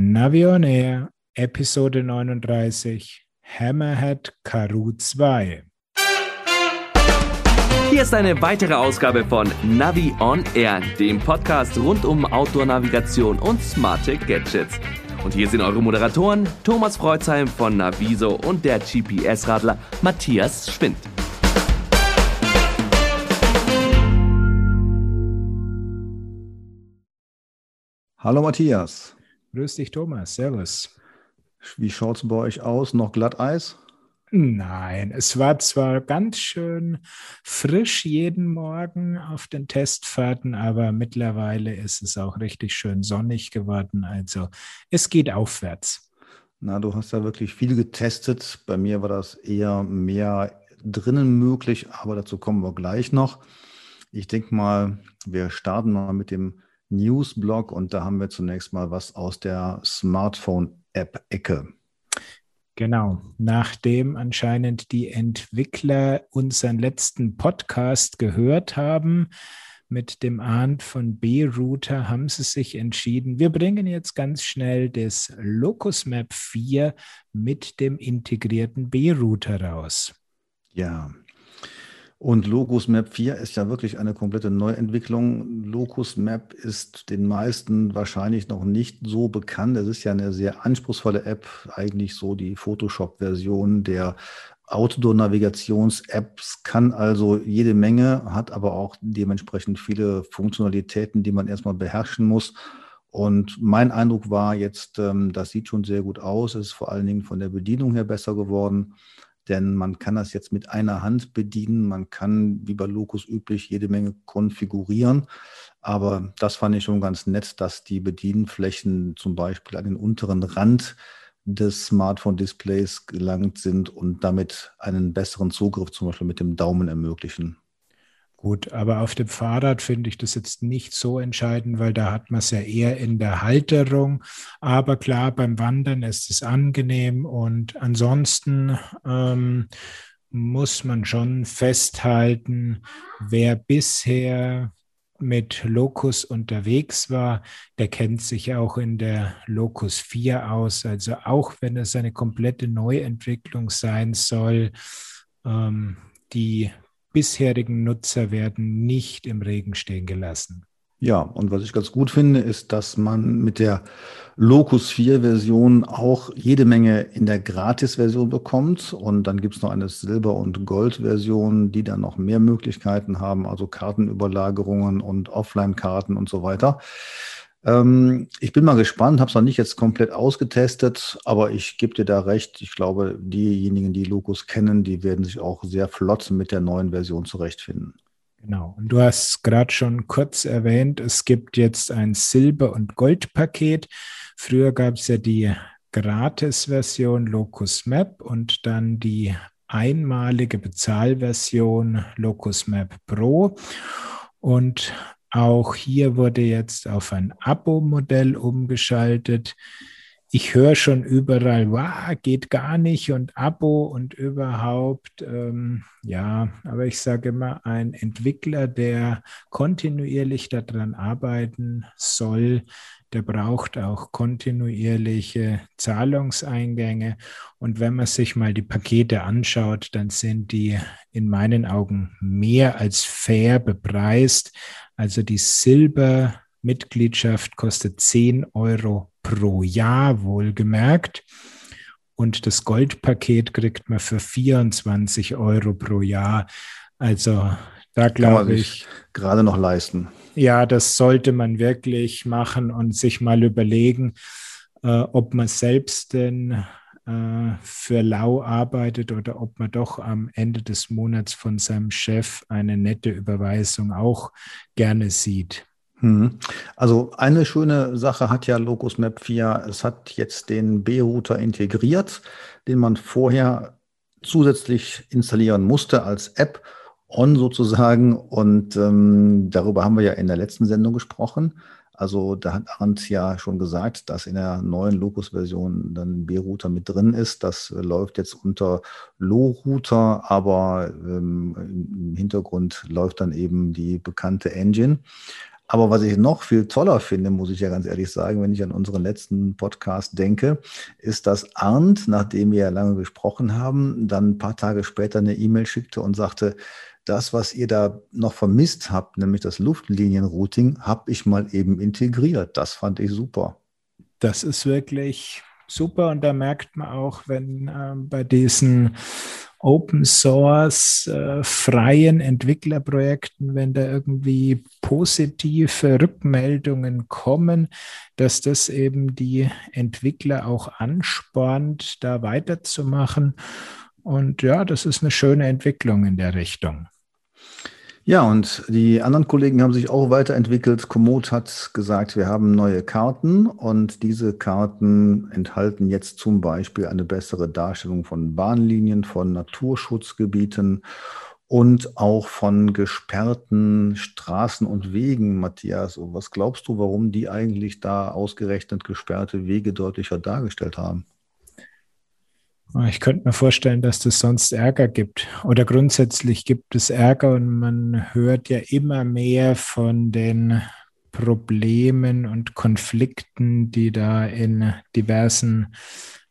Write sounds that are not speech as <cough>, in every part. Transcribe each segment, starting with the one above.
Navi on Air, Episode 39, Hammerhead Karoo 2. Hier ist eine weitere Ausgabe von Navi on Air, dem Podcast rund um Outdoor-Navigation und smarte Gadgets. Und hier sind eure Moderatoren Thomas Freuzheim von Naviso und der GPS-Radler Matthias Schwind. Hallo Matthias. Grüß dich, Thomas. Servus. Wie schaut es bei euch aus? Noch Glatteis? Nein, es war zwar ganz schön frisch jeden Morgen auf den Testfahrten, aber mittlerweile ist es auch richtig schön sonnig geworden. Also es geht aufwärts. Na, du hast ja wirklich viel getestet. Bei mir war das eher mehr drinnen möglich, aber dazu kommen wir gleich noch. Ich denke mal, wir starten mal mit dem Newsblog und da haben wir zunächst mal was aus der Smartphone-App-Ecke. Genau, nachdem anscheinend die Entwickler unseren letzten Podcast gehört haben, mit dem Arndt von B-Router haben sie sich entschieden, wir bringen jetzt ganz schnell das Locus Map 4 mit dem integrierten B-Router raus. Ja, und Locus Map 4 ist ja wirklich eine komplette Neuentwicklung. Locus Map ist den meisten wahrscheinlich noch nicht so bekannt. Es ist ja eine sehr anspruchsvolle App, eigentlich so die Photoshop-Version der Outdoor-Navigations-Apps, kann also jede Menge, hat aber auch dementsprechend viele Funktionalitäten, die man erstmal beherrschen muss. Und mein Eindruck war jetzt, ähm, das sieht schon sehr gut aus, es ist vor allen Dingen von der Bedienung her besser geworden denn man kann das jetzt mit einer Hand bedienen. Man kann, wie bei Locus üblich, jede Menge konfigurieren. Aber das fand ich schon ganz nett, dass die Bedienflächen zum Beispiel an den unteren Rand des Smartphone-Displays gelangt sind und damit einen besseren Zugriff zum Beispiel mit dem Daumen ermöglichen. Gut, aber auf dem Fahrrad finde ich das jetzt nicht so entscheidend, weil da hat man es ja eher in der Halterung. Aber klar, beim Wandern ist es angenehm und ansonsten ähm, muss man schon festhalten, wer bisher mit Locus unterwegs war, der kennt sich auch in der Locus 4 aus. Also auch wenn es eine komplette Neuentwicklung sein soll, ähm, die bisherigen Nutzer werden nicht im Regen stehen gelassen. Ja, und was ich ganz gut finde, ist, dass man mit der Locus 4 Version auch jede Menge in der Gratis-Version bekommt. Und dann gibt es noch eine Silber- und Gold-Version, die dann noch mehr Möglichkeiten haben, also Kartenüberlagerungen und Offline-Karten und so weiter. Ähm, ich bin mal gespannt, habe es noch nicht jetzt komplett ausgetestet, aber ich gebe dir da recht. Ich glaube, diejenigen, die Locus kennen, die werden sich auch sehr flott mit der neuen Version zurechtfinden. Genau. Und du hast gerade schon kurz erwähnt, es gibt jetzt ein Silber- und Gold-Paket. Früher gab es ja die Gratis-Version Locus Map und dann die einmalige Bezahlversion Locus Map Pro. Und auch hier wurde jetzt auf ein Abo-Modell umgeschaltet. Ich höre schon überall, wow, geht gar nicht und Abo und überhaupt. Ähm, ja, aber ich sage immer, ein Entwickler, der kontinuierlich daran arbeiten soll, der braucht auch kontinuierliche Zahlungseingänge. Und wenn man sich mal die Pakete anschaut, dann sind die in meinen Augen mehr als fair bepreist. Also die Silber-Mitgliedschaft kostet 10 Euro pro Jahr, wohlgemerkt. Und das Goldpaket kriegt man für 24 Euro pro Jahr. Also da glaube ich. Gerade noch leisten. Ja, das sollte man wirklich machen und sich mal überlegen, äh, ob man selbst denn für lau arbeitet oder ob man doch am Ende des Monats von seinem Chef eine nette Überweisung auch gerne sieht. Hm. Also eine schöne Sache hat ja Locus Map 4. Es hat jetzt den B-Router integriert, den man vorher zusätzlich installieren musste als App on sozusagen. Und ähm, darüber haben wir ja in der letzten Sendung gesprochen. Also da hat Arndt ja schon gesagt, dass in der neuen Locus-Version dann B-Router mit drin ist. Das läuft jetzt unter Low-Router, aber ähm, im Hintergrund läuft dann eben die bekannte Engine. Aber was ich noch viel toller finde, muss ich ja ganz ehrlich sagen, wenn ich an unseren letzten Podcast denke, ist, dass Arndt, nachdem wir ja lange gesprochen haben, dann ein paar Tage später eine E-Mail schickte und sagte, das, was ihr da noch vermisst habt, nämlich das Luftlinienrouting, habe ich mal eben integriert. Das fand ich super. Das ist wirklich super und da merkt man auch, wenn äh, bei diesen Open Source äh, freien Entwicklerprojekten, wenn da irgendwie positive Rückmeldungen kommen, dass das eben die Entwickler auch anspornt, da weiterzumachen. Und ja, das ist eine schöne Entwicklung in der Richtung. Ja, und die anderen Kollegen haben sich auch weiterentwickelt. Komoot hat gesagt, wir haben neue Karten und diese Karten enthalten jetzt zum Beispiel eine bessere Darstellung von Bahnlinien, von Naturschutzgebieten und auch von gesperrten Straßen und Wegen, Matthias. was glaubst du, warum die eigentlich da ausgerechnet gesperrte Wege deutlicher dargestellt haben? Ich könnte mir vorstellen, dass das sonst Ärger gibt. Oder grundsätzlich gibt es Ärger und man hört ja immer mehr von den Problemen und Konflikten, die da in diversen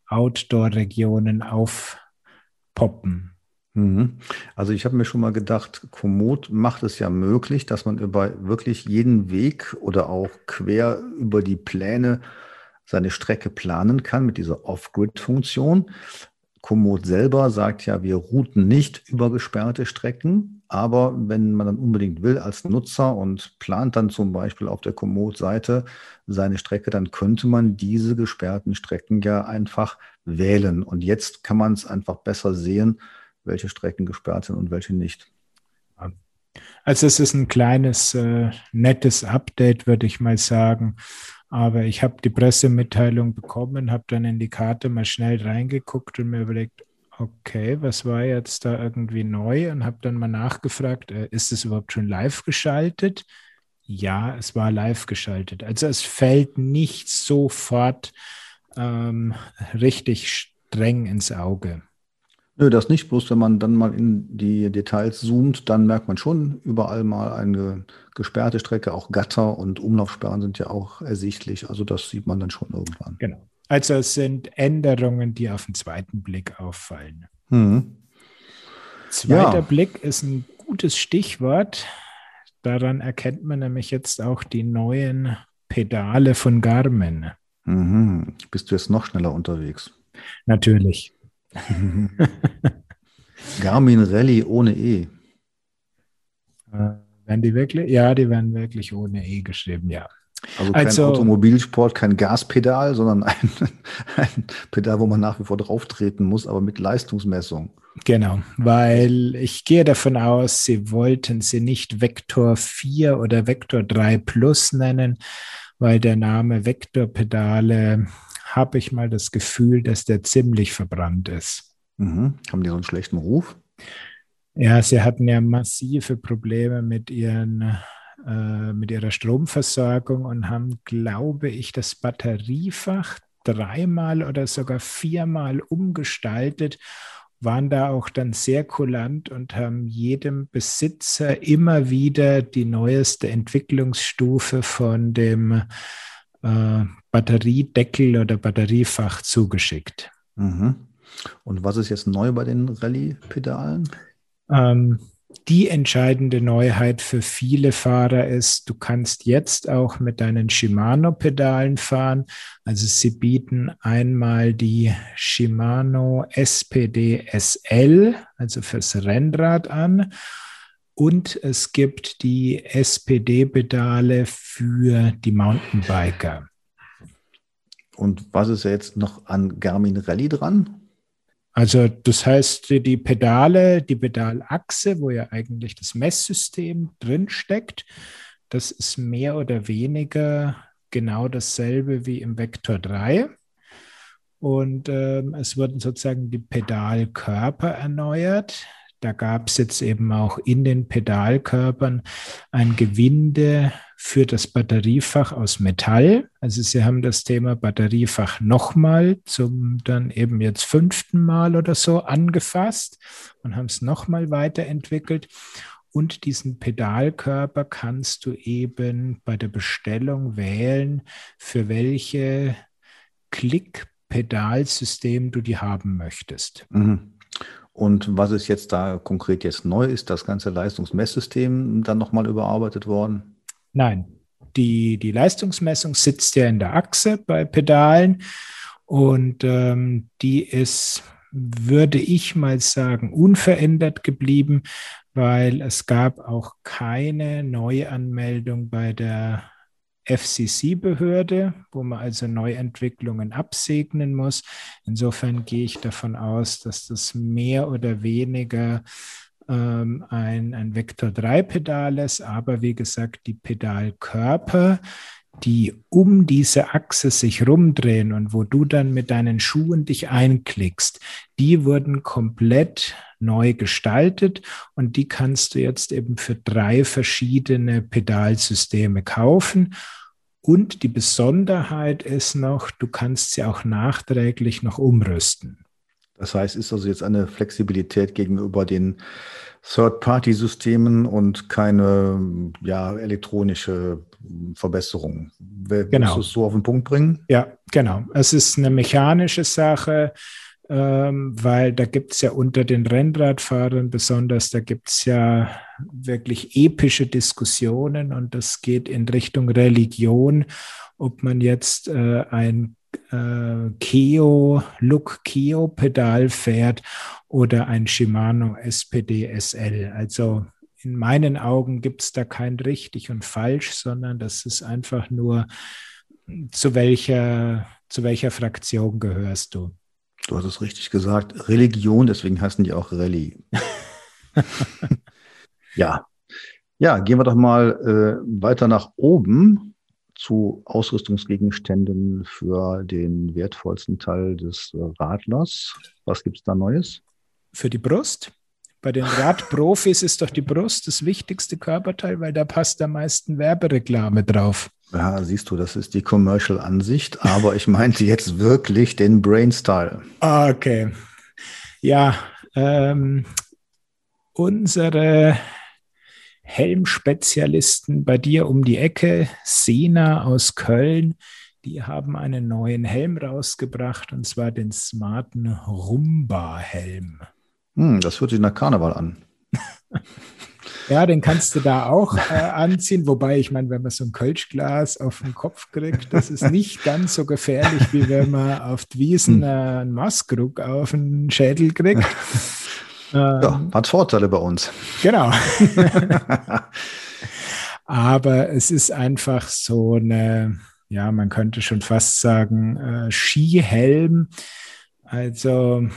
Outdoor-Regionen aufpoppen. Mhm. Also ich habe mir schon mal gedacht, Komoot macht es ja möglich, dass man über wirklich jeden Weg oder auch quer über die Pläne seine Strecke planen kann mit dieser Off-Grid-Funktion. Komoot selber sagt ja, wir routen nicht über gesperrte Strecken, aber wenn man dann unbedingt will als Nutzer und plant dann zum Beispiel auf der Komoot-Seite seine Strecke, dann könnte man diese gesperrten Strecken ja einfach wählen. Und jetzt kann man es einfach besser sehen, welche Strecken gesperrt sind und welche nicht. Also es ist ein kleines, äh, nettes Update, würde ich mal sagen. Aber ich habe die Pressemitteilung bekommen, habe dann in die Karte mal schnell reingeguckt und mir überlegt, okay, was war jetzt da irgendwie neu? Und habe dann mal nachgefragt, äh, ist es überhaupt schon live geschaltet? Ja, es war live geschaltet. Also es fällt nicht sofort ähm, richtig streng ins Auge. Nö, das nicht. Bloß wenn man dann mal in die Details zoomt, dann merkt man schon überall mal eine gesperrte Strecke. Auch Gatter und Umlaufsperren sind ja auch ersichtlich. Also das sieht man dann schon irgendwann. Genau. Also es sind Änderungen, die auf den zweiten Blick auffallen. Mhm. Zweiter ja. Blick ist ein gutes Stichwort. Daran erkennt man nämlich jetzt auch die neuen Pedale von Garmin. Mhm. Bist du jetzt noch schneller unterwegs? Natürlich. <laughs> Garmin Rally ohne E. Äh, werden die wirklich? Ja, die werden wirklich ohne E geschrieben, ja. Also kein also, Automobilsport, kein Gaspedal, sondern ein, <laughs> ein, Pedal, wo man nach wie vor drauftreten muss, aber mit Leistungsmessung. Genau, weil ich gehe davon aus, sie wollten sie nicht Vektor 4 oder Vektor 3 Plus nennen, weil der Name Vektorpedale habe ich mal das Gefühl, dass der ziemlich verbrannt ist. Mhm. Haben die so einen schlechten Ruf? Ja, sie hatten ja massive Probleme mit ihren äh, mit ihrer Stromversorgung und haben, glaube ich, das Batteriefach dreimal oder sogar viermal umgestaltet, waren da auch dann sehr kulant und haben jedem Besitzer immer wieder die neueste Entwicklungsstufe von dem äh, Batteriedeckel oder Batteriefach zugeschickt. Mhm. Und was ist jetzt neu bei den Rallye-Pedalen? Ähm, die entscheidende Neuheit für viele Fahrer ist, du kannst jetzt auch mit deinen Shimano-Pedalen fahren. Also sie bieten einmal die Shimano SPD SL, also fürs Rennrad an. Und es gibt die SPD-Pedale für die Mountainbiker. Und was ist jetzt noch an Garmin Rally dran? Also das heißt, die Pedale, die Pedalachse, wo ja eigentlich das Messsystem drinsteckt, das ist mehr oder weniger genau dasselbe wie im Vektor 3. Und ähm, es wurden sozusagen die Pedalkörper erneuert. Da gab es jetzt eben auch in den Pedalkörpern ein Gewinde für das Batteriefach aus Metall. Also Sie haben das Thema Batteriefach nochmal zum dann eben jetzt fünften Mal oder so angefasst und haben es nochmal weiterentwickelt. und diesen Pedalkörper kannst du eben bei der Bestellung wählen, für welche Klick-Pedalsystem du die haben möchtest. Mhm. Und was ist jetzt da konkret jetzt neu? Ist das ganze Leistungsmesssystem dann nochmal überarbeitet worden? Nein, die, die Leistungsmessung sitzt ja in der Achse bei Pedalen und ähm, die ist, würde ich mal sagen, unverändert geblieben, weil es gab auch keine Neuanmeldung bei der FCC-Behörde, wo man also Neuentwicklungen absegnen muss. Insofern gehe ich davon aus, dass das mehr oder weniger ähm, ein, ein Vektor-3-Pedal ist, aber wie gesagt, die Pedalkörper, die um diese Achse sich rumdrehen und wo du dann mit deinen Schuhen dich einklickst, die wurden komplett neu gestaltet und die kannst du jetzt eben für drei verschiedene Pedalsysteme kaufen. Und die Besonderheit ist noch, du kannst sie auch nachträglich noch umrüsten. Das heißt, ist also jetzt eine Flexibilität gegenüber den Third-Party-Systemen und keine ja, elektronische Verbesserung. Willst genau. du es so auf den Punkt bringen? Ja, genau. Es ist eine mechanische Sache, ähm, weil da gibt es ja unter den Rennradfahrern besonders, da gibt es ja wirklich epische Diskussionen und das geht in Richtung Religion, ob man jetzt äh, ein äh, Keo, Look Keo Pedal fährt oder ein Shimano SPD SL. Also in meinen Augen gibt es da kein richtig und falsch, sondern das ist einfach nur, zu welcher, zu welcher Fraktion gehörst du. Du hast es richtig gesagt, Religion, deswegen heißen die auch Rallye. <laughs> ja. Ja, gehen wir doch mal äh, weiter nach oben zu Ausrüstungsgegenständen für den wertvollsten Teil des Radlers. Was gibt es da Neues? Für die Brust. Bei den Radprofis ist doch die Brust das wichtigste Körperteil, weil da passt am meisten Werbereklame drauf. Ja, siehst du, das ist die Commercial-Ansicht, aber ich meinte jetzt wirklich den Brain-Style. Okay. Ja, ähm, unsere Helmspezialisten bei dir um die Ecke, Sena aus Köln, die haben einen neuen Helm rausgebracht und zwar den smarten Rumba-Helm. Hm, das hört sich nach Karneval an. <laughs> ja, den kannst du da auch äh, anziehen, wobei ich meine, wenn man so ein Kölschglas auf den Kopf kriegt, das ist nicht ganz so gefährlich, wie wenn man auf die Wiesen äh, einen Maskrug auf den Schädel kriegt. <laughs> Ja, ähm, hat Vorteile bei uns. Genau. <laughs> Aber es ist einfach so eine, ja, man könnte schon fast sagen, äh, Skihelm. Also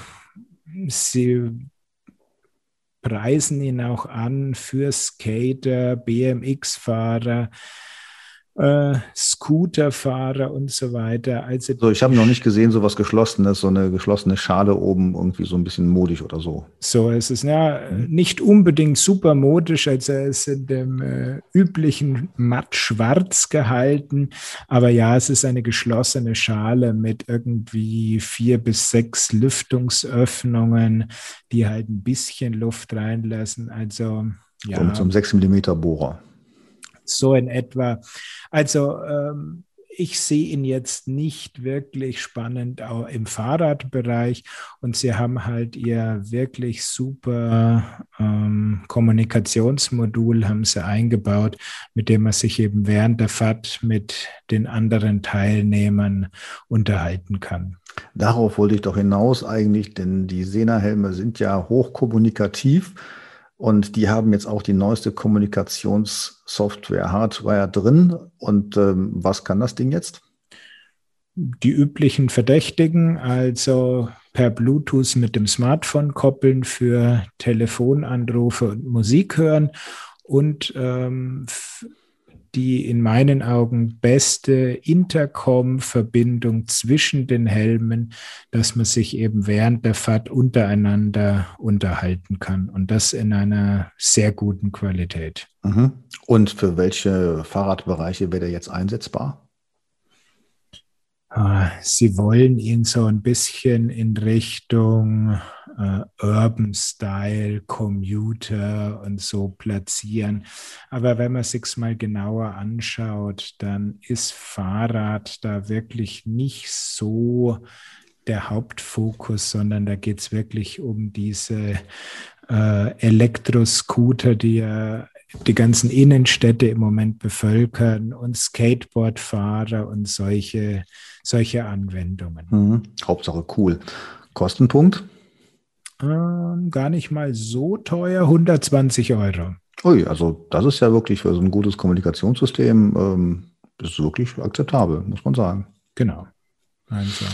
sie preisen ihn auch an für Skater, BMX-Fahrer äh, Scooterfahrer und so weiter. Also so, ich habe noch nicht gesehen, so was Geschlossenes, so eine geschlossene Schale oben, irgendwie so ein bisschen modisch oder so. So ist es ja mhm. nicht unbedingt super modisch, also es ist in dem äh, üblichen matt schwarz gehalten, aber ja, es ist eine geschlossene Schale mit irgendwie vier bis sechs Lüftungsöffnungen, die halt ein bisschen Luft reinlassen. Also ja. Und so einem 6 mm Bohrer so in etwa. Also ähm, ich sehe ihn jetzt nicht wirklich spannend auch im Fahrradbereich und sie haben halt ihr wirklich super ähm, Kommunikationsmodul haben sie eingebaut, mit dem man sich eben während der Fahrt mit den anderen Teilnehmern unterhalten kann. Darauf wollte ich doch hinaus eigentlich, denn die Sena-Helme sind ja hochkommunikativ. Und die haben jetzt auch die neueste Kommunikationssoftware, Hardware drin. Und ähm, was kann das Ding jetzt? Die üblichen Verdächtigen, also per Bluetooth mit dem Smartphone koppeln für Telefonanrufe und Musik hören und ähm, die in meinen Augen beste Intercom-Verbindung zwischen den Helmen, dass man sich eben während der Fahrt untereinander unterhalten kann und das in einer sehr guten Qualität. Mhm. Und für welche Fahrradbereiche wäre der jetzt einsetzbar? Ah, Sie wollen ihn so ein bisschen in Richtung äh, Urban Style, Commuter und so platzieren. Aber wenn man sich mal genauer anschaut, dann ist Fahrrad da wirklich nicht so der Hauptfokus, sondern da geht es wirklich um diese äh, Elektroscooter, die ja die ganzen Innenstädte im Moment bevölkern und Skateboardfahrer und solche, solche Anwendungen. Mhm. Hauptsache cool. Kostenpunkt? Ähm, gar nicht mal so teuer, 120 Euro. Ui, also das ist ja wirklich für so ein gutes Kommunikationssystem, ähm, ist wirklich akzeptabel, muss man sagen. Genau. Also.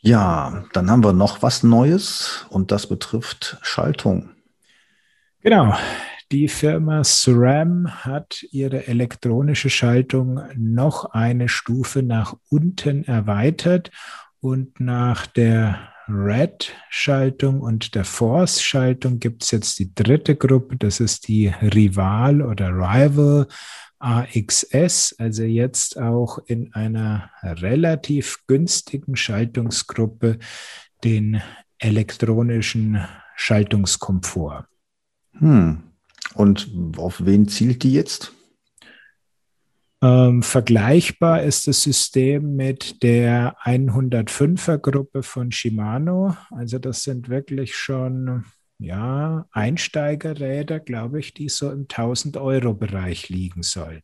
Ja, dann haben wir noch was Neues und das betrifft Schaltung. Genau. Die Firma SRAM hat ihre elektronische Schaltung noch eine Stufe nach unten erweitert und nach der Red-Schaltung und der Force-Schaltung gibt es jetzt die dritte Gruppe, das ist die Rival oder Rival AXS, also jetzt auch in einer relativ günstigen Schaltungsgruppe den elektronischen Schaltungskomfort. Hm. Und auf wen zielt die jetzt? Ähm, vergleichbar ist das System mit der 105er Gruppe von Shimano. Also das sind wirklich schon ja, Einsteigerräder, glaube ich, die so im 1000 Euro Bereich liegen sollen.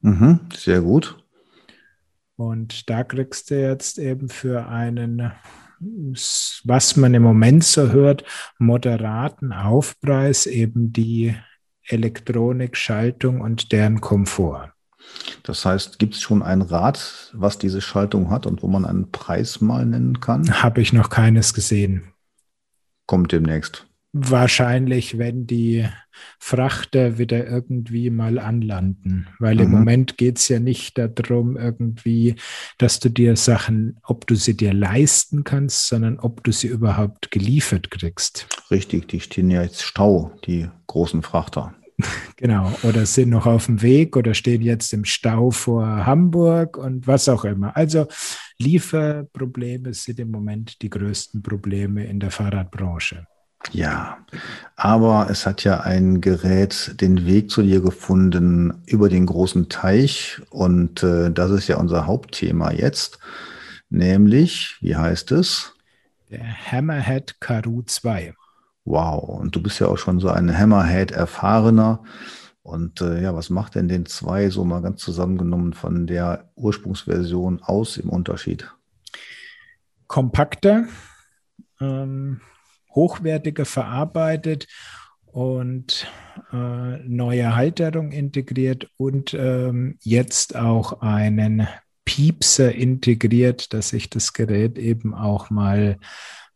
Mhm, sehr gut. Und da kriegst du jetzt eben für einen, was man im Moment so hört, moderaten Aufpreis eben die Elektronik, Schaltung und deren Komfort. Das heißt, gibt es schon ein Rad, was diese Schaltung hat und wo man einen Preis mal nennen kann? Habe ich noch keines gesehen. Kommt demnächst. Wahrscheinlich, wenn die Frachter wieder irgendwie mal anlanden. Weil mhm. im Moment geht es ja nicht darum, irgendwie, dass du dir Sachen, ob du sie dir leisten kannst, sondern ob du sie überhaupt geliefert kriegst. Richtig, die stehen ja jetzt Stau, die großen Frachter. <laughs> Genau, oder sind noch auf dem Weg oder stehen jetzt im Stau vor Hamburg und was auch immer. Also Lieferprobleme sind im Moment die größten Probleme in der Fahrradbranche. Ja, aber es hat ja ein Gerät den Weg zu dir gefunden über den großen Teich und äh, das ist ja unser Hauptthema jetzt, nämlich, wie heißt es? Der Hammerhead Karoo 2. Wow, und du bist ja auch schon so ein Hammerhead-Erfahrener. Und äh, ja, was macht denn den 2 so mal ganz zusammengenommen von der Ursprungsversion aus im Unterschied? Kompakter, ähm, hochwertiger verarbeitet und äh, neue Halterung integriert und ähm, jetzt auch einen Piepser integriert, dass ich das Gerät eben auch mal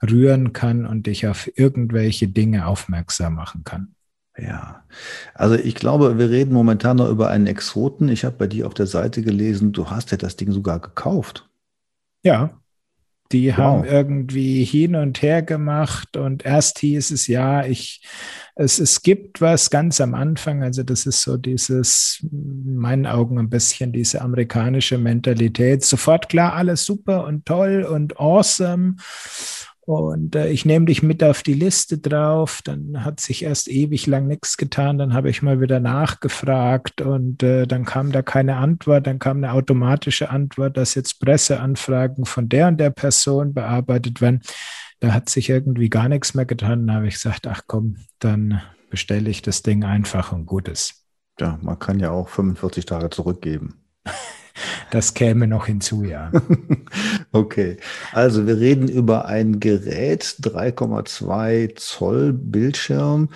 rühren kann und dich auf irgendwelche Dinge aufmerksam machen kann. Ja, also ich glaube, wir reden momentan noch über einen Exoten. Ich habe bei dir auf der Seite gelesen, du hast ja das Ding sogar gekauft. Ja, die wow. haben irgendwie hin und her gemacht und erst hieß es ja, ich, es, es gibt was ganz am Anfang, also das ist so dieses, in meinen Augen ein bisschen diese amerikanische Mentalität. Sofort klar, alles super und toll und awesome. Und äh, ich nehme dich mit auf die Liste drauf. Dann hat sich erst ewig lang nichts getan. Dann habe ich mal wieder nachgefragt und äh, dann kam da keine Antwort. Dann kam eine automatische Antwort, dass jetzt Presseanfragen von der und der Person bearbeitet werden. Da hat sich irgendwie gar nichts mehr getan. Dann habe ich gesagt, ach komm, dann bestelle ich das Ding einfach und gut ist. Ja, man kann ja auch 45 Tage zurückgeben. <laughs> Das käme noch hinzu, ja. <laughs> okay, also wir reden über ein Gerät, 3,2 Zoll Bildschirm,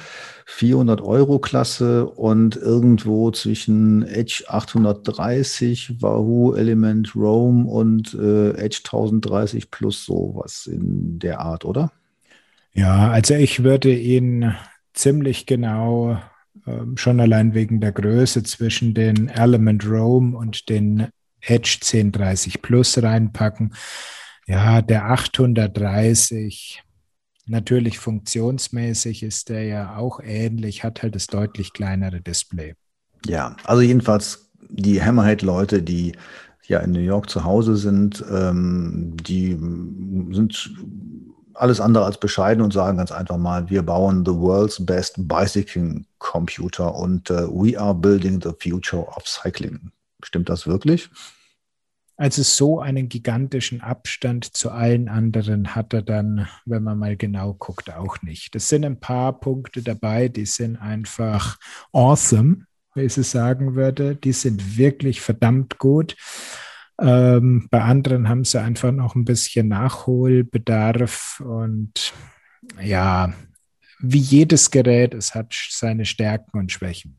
400 Euro Klasse und irgendwo zwischen Edge 830, Wahoo Element Roam und äh, Edge 1030 plus sowas in der Art, oder? Ja, also ich würde ihn ziemlich genau schon allein wegen der Größe zwischen den Element Roam und den Edge 1030 Plus reinpacken. Ja, der 830, natürlich funktionsmäßig ist der ja auch ähnlich, hat halt das deutlich kleinere Display. Ja, also jedenfalls die Hammerhead-Leute, die ja in New York zu Hause sind, ähm, die sind alles andere als bescheiden und sagen ganz einfach mal, wir bauen the world's best bicycling computer und uh, we are building the future of cycling. Stimmt das wirklich? Also so einen gigantischen Abstand zu allen anderen hat er dann, wenn man mal genau guckt, auch nicht. Es sind ein paar Punkte dabei, die sind einfach awesome, wie ich es sagen würde. Die sind wirklich verdammt gut. Ähm, bei anderen haben sie einfach noch ein bisschen Nachholbedarf und ja, wie jedes Gerät, es hat seine Stärken und Schwächen.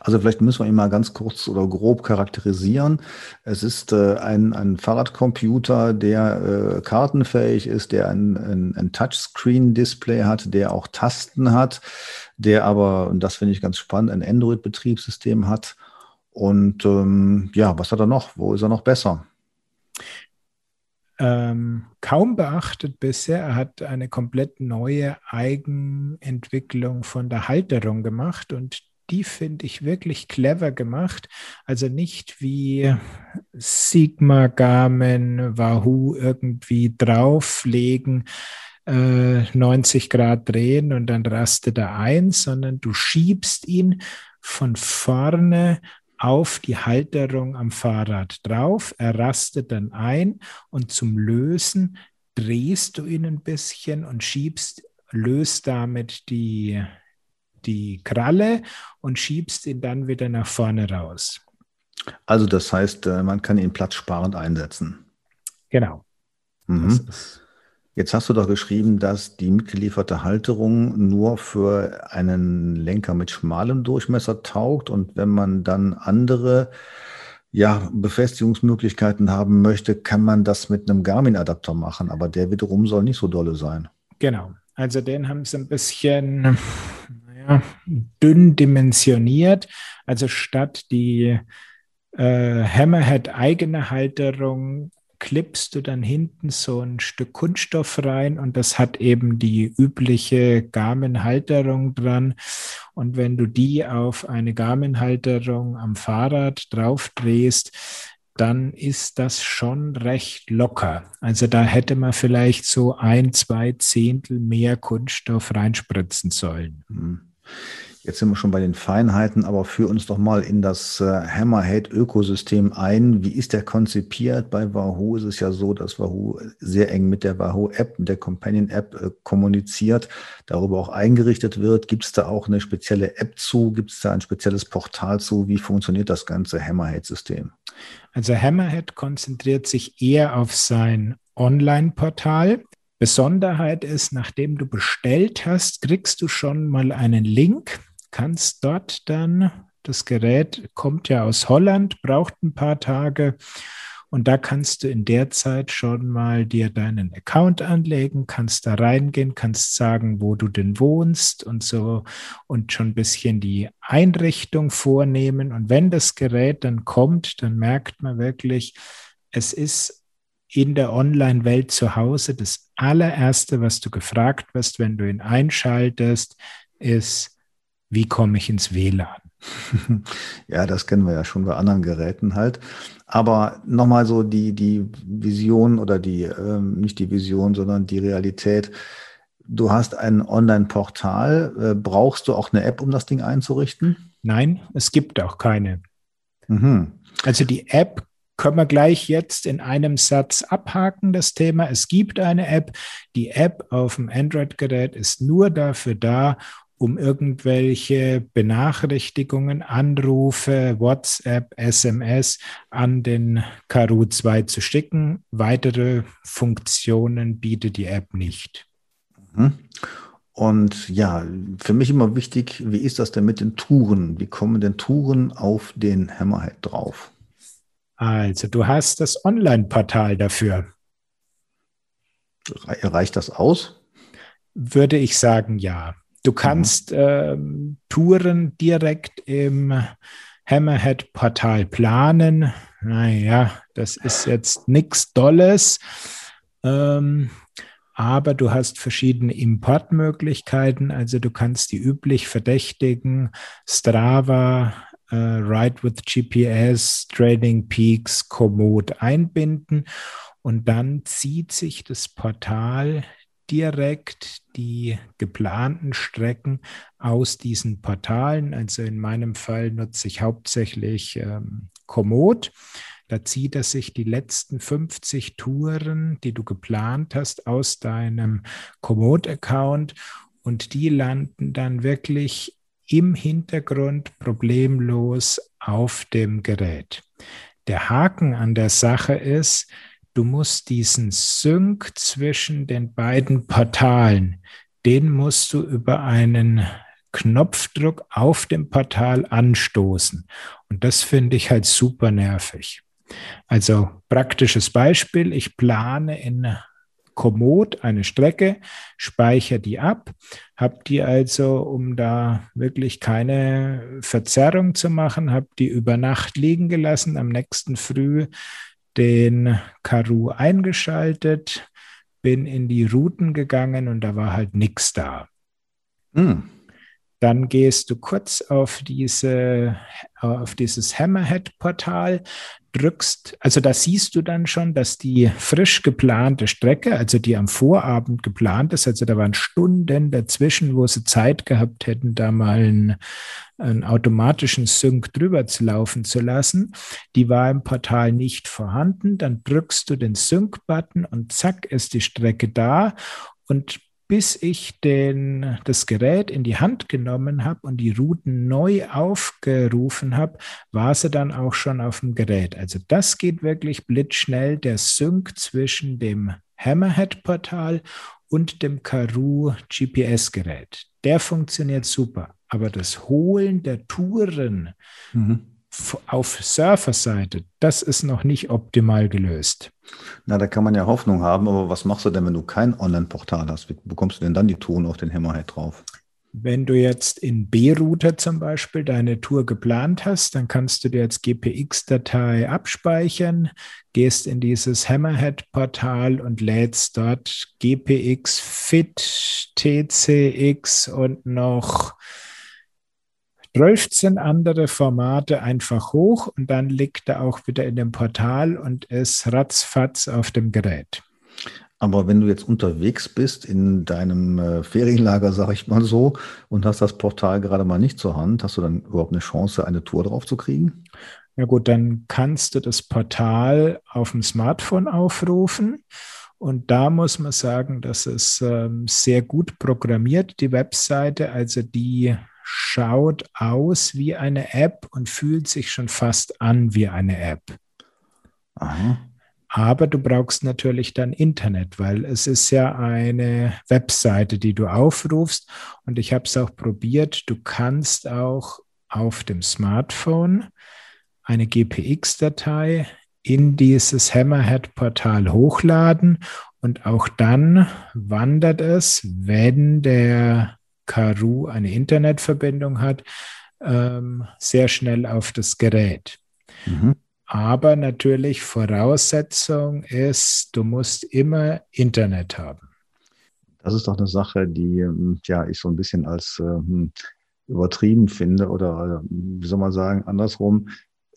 Also vielleicht müssen wir ihn mal ganz kurz oder grob charakterisieren. Es ist äh, ein, ein Fahrradcomputer, der äh, kartenfähig ist, der ein, ein, ein Touchscreen-Display hat, der auch Tasten hat, der aber, und das finde ich ganz spannend, ein Android-Betriebssystem hat. Und ähm, ja, was hat er noch? Wo ist er noch besser? Ähm, kaum beachtet bisher. Er hat eine komplett neue Eigenentwicklung von der Halterung gemacht und die finde ich wirklich clever gemacht. Also nicht wie Sigma, Garmin, Wahoo irgendwie drauflegen, äh, 90 Grad drehen und dann rastet er ein, sondern du schiebst ihn von vorne auf die Halterung am Fahrrad drauf. Er rastet dann ein und zum Lösen drehst du ihn ein bisschen und schiebst, löst damit die, die Kralle und schiebst ihn dann wieder nach vorne raus. Also das heißt, äh, man kann ihn platzsparend einsetzen. Genau. Mhm. Jetzt hast du doch geschrieben, dass die mitgelieferte Halterung nur für einen Lenker mit schmalem Durchmesser taugt und wenn man dann andere ja, Befestigungsmöglichkeiten haben möchte, kann man das mit einem Garmin-Adapter machen, aber der wiederum soll nicht so dolle sein. Genau. Also den haben sie ein bisschen naja, dünn dimensioniert. Also statt die äh, Hammerhead eigene Halterung klippst du dann hinten so ein Stück Kunststoff rein und das hat eben die übliche Garmin-Halterung dran. Und wenn du die auf eine Garmin-Halterung am Fahrrad drauf drehst, dann ist das schon recht locker. Also da hätte man vielleicht so ein, zwei Zehntel mehr Kunststoff reinspritzen sollen. Mhm. Jetzt sind wir schon bei den Feinheiten, aber führ uns doch mal in das äh, Hammerhead-Ökosystem ein. Wie ist der konzipiert? Bei Wahoo ist es ja so, dass Wahoo sehr eng mit der Wahoo-App, mit der Companion-App äh, kommuniziert, darüber auch eingerichtet wird. Gibt es da auch eine spezielle App zu? Gibt es da ein spezielles Portal zu? Wie funktioniert das ganze Hammerhead-System? Also Hammerhead konzentriert sich eher auf sein Online-Portal. Besonderheit ist, nachdem du bestellt hast, kriegst du schon mal einen Link kannst dort dann, das Gerät kommt ja aus Holland, braucht ein paar Tage. Und da kannst du in der Zeit schon mal dir deinen Account anlegen, kannst da reingehen, kannst sagen, wo du denn wohnst und so und schon ein bisschen die Einrichtung vornehmen. Und wenn das Gerät dann kommt, dann merkt man wirklich, es ist in der Online-Welt zu Hause. Das allererste, was du gefragt wirst, wenn du ihn einschaltest, ist, wie komme ich ins WLAN? <laughs> Ja, das kennen wir ja schon bei anderen Geräten halt. Aber nochmal so die, die Vision oder die, ähm, nicht die Vision, sondern die Realität. Du hast ein Online-Portal. Äh, brauchst du auch eine App, um das Ding einzurichten? Nein, es gibt auch keine. Mhm. Also die App können wir gleich jetzt in einem Satz abhaken, das Thema. Es gibt eine App. Die App auf dem Android-Gerät ist nur dafür da, um irgendwelche Benachrichtigungen, Anrufe, WhatsApp, SMS an den Karu 2 zu schicken. Weitere Funktionen bietet die App nicht. Mhm. Und ja, für mich immer wichtig, wie ist das denn mit den Touren? Wie kommen denn Touren auf den Hammerhead drauf? Also, du hast das Online-Portal dafür. Reicht das aus? Würde ich sagen, ja. Du kannst mhm. ähm, Touren direkt im Hammerhead-Portal planen. Naja, das ist jetzt nichts Dolles. Ähm, aber du hast verschiedene Importmöglichkeiten. Also du kannst die üblich verdächtigen Strava, äh, Ride with GPS, Trading Peaks, Komoot einbinden und dann zieht sich das Portal direkt die geplanten Strecken aus diesen Portalen. Also in meinem Fall nutze ich hauptsächlich ähm, Komoot. Da zieht er sich die letzten 50 Touren, die du geplant hast, aus deinem Komoot-Account und die landen dann wirklich im Hintergrund problemlos auf dem Gerät. Der Haken an der Sache ist, du musst diesen Sync zwischen den beiden Portalen, den musst du über einen Knopfdruck auf dem Portal anstoßen. Und das finde ich halt super nervig. Also praktisches Beispiel, ich plane in Komoot eine Strecke, speichere die ab, habe die also, um da wirklich keine Verzerrung zu machen, habe die über Nacht liegen gelassen, am nächsten Früh den Karu eingeschaltet, bin in die Routen gegangen und da war halt nichts da. Hm. Dann gehst du kurz auf diese, auf dieses Hammerhead-Portal, drückst, also da siehst du dann schon, dass die frisch geplante Strecke, also die am Vorabend geplant ist, also da waren Stunden dazwischen, wo sie Zeit gehabt hätten, da mal einen, einen automatischen Sync drüber zu laufen zu lassen. Die war im Portal nicht vorhanden. Dann drückst du den Sync-Button und zack ist die Strecke da. Und bis ich den, das Gerät in die Hand genommen habe und die Routen neu aufgerufen habe, war sie dann auch schon auf dem Gerät. Also das geht wirklich blitzschnell, der Sync zwischen dem Hammerhead-Portal und dem Karoo GPS-Gerät. Der funktioniert super, aber das Holen der Touren mhm auf Surferseite, das ist noch nicht optimal gelöst. Na, da kann man ja Hoffnung haben, aber was machst du denn, wenn du kein Online-Portal hast? Wie bekommst du denn dann die Touren auf den Hammerhead drauf? Wenn du jetzt in B-Router zum Beispiel deine Tour geplant hast, dann kannst du dir als GPX-Datei abspeichern, gehst in dieses Hammerhead-Portal und lädst dort GPX, FIT, TCX und noch 12 andere Formate einfach hoch und dann liegt er auch wieder in dem Portal und ist ratzfatz auf dem Gerät. Aber wenn du jetzt unterwegs bist in deinem äh, Ferienlager, sage ich mal so, und hast das Portal gerade mal nicht zur Hand, hast du dann überhaupt eine Chance, eine Tour drauf zu kriegen? Ja gut, dann kannst du das Portal auf dem Smartphone aufrufen. Und da muss man sagen, dass es ähm, sehr gut programmiert, die Webseite. Also die schaut aus wie eine App und fühlt sich schon fast an wie eine App. Aha. Aber du brauchst natürlich dann Internet, weil es ist ja eine Webseite, die du aufrufst. Und ich habe es auch probiert. Du kannst auch auf dem Smartphone eine GPX-Datei in dieses Hammerhead-Portal hochladen. Und auch dann wandert es, wenn der Karoo eine Internetverbindung hat, ähm, sehr schnell auf das Gerät. Mhm. Aber natürlich Voraussetzung ist, du musst immer Internet haben. Das ist doch eine Sache, die ähm, ja ich so ein bisschen als äh, übertrieben finde oder äh, wie soll man sagen, andersrum.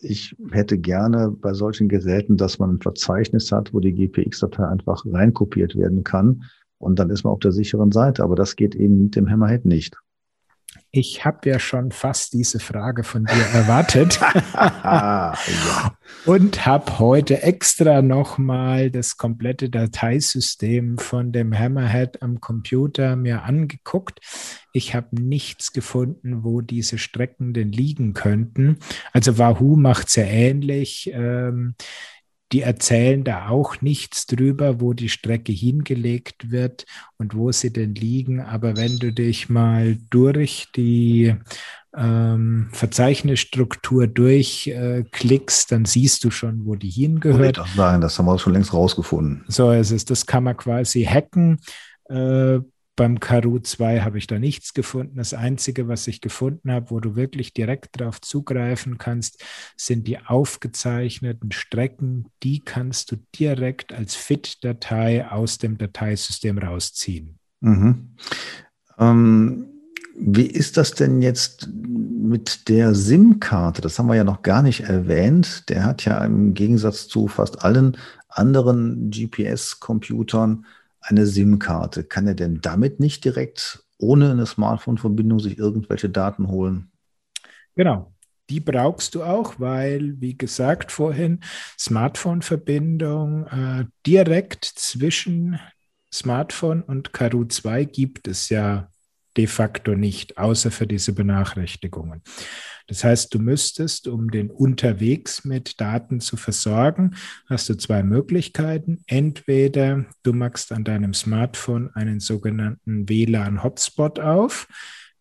Ich hätte gerne bei solchen Geräten, dass man ein Verzeichnis hat, wo die GPX-Datei einfach reinkopiert werden kann und dann ist man auf der sicheren Seite. Aber das geht eben mit dem Hammerhead nicht. Ich habe ja schon fast diese Frage von dir erwartet ja. <laughs> <laughs> und habe heute extra nochmal das komplette Dateisystem von dem Hammerhead am Computer mir angeguckt. Ich habe nichts gefunden, wo diese Strecken denn liegen könnten. Also Wahoo macht es ja ähnlich. Ähm, die erzählen da auch nichts drüber, wo die Strecke hingelegt wird und wo sie denn liegen. Aber wenn du dich mal durch die ähm, Verzeichnisstruktur durchklickst, äh, dann siehst du schon, wo die hingehört. Das sagen, das haben wir schon längst rausgefunden. So ist es. Das kann man quasi hacken. Äh, beim Karoo 2 habe ich da nichts gefunden. Das Einzige, was ich gefunden habe, wo du wirklich direkt darauf zugreifen kannst, sind die aufgezeichneten Strecken. Die kannst du direkt als FIT-Datei aus dem Dateisystem rausziehen. Mhm. Ähm, wie ist das denn jetzt mit der SIM-Karte? Das haben wir ja noch gar nicht erwähnt. Der hat ja im Gegensatz zu fast allen anderen GPS-Computern eine SIM-Karte. Kann er denn damit nicht direkt ohne eine Smartphone-Verbindung sich irgendwelche Daten holen? Genau. Die brauchst du auch, weil, wie gesagt vorhin, Smartphone-Verbindung äh, direkt zwischen Smartphone und Karu 2 gibt es ja de facto nicht, außer für diese Benachrichtigungen. Das heißt, du müsstest, um den unterwegs mit Daten zu versorgen, hast du zwei Möglichkeiten. Entweder du machst an deinem Smartphone einen sogenannten WLAN-Hotspot auf,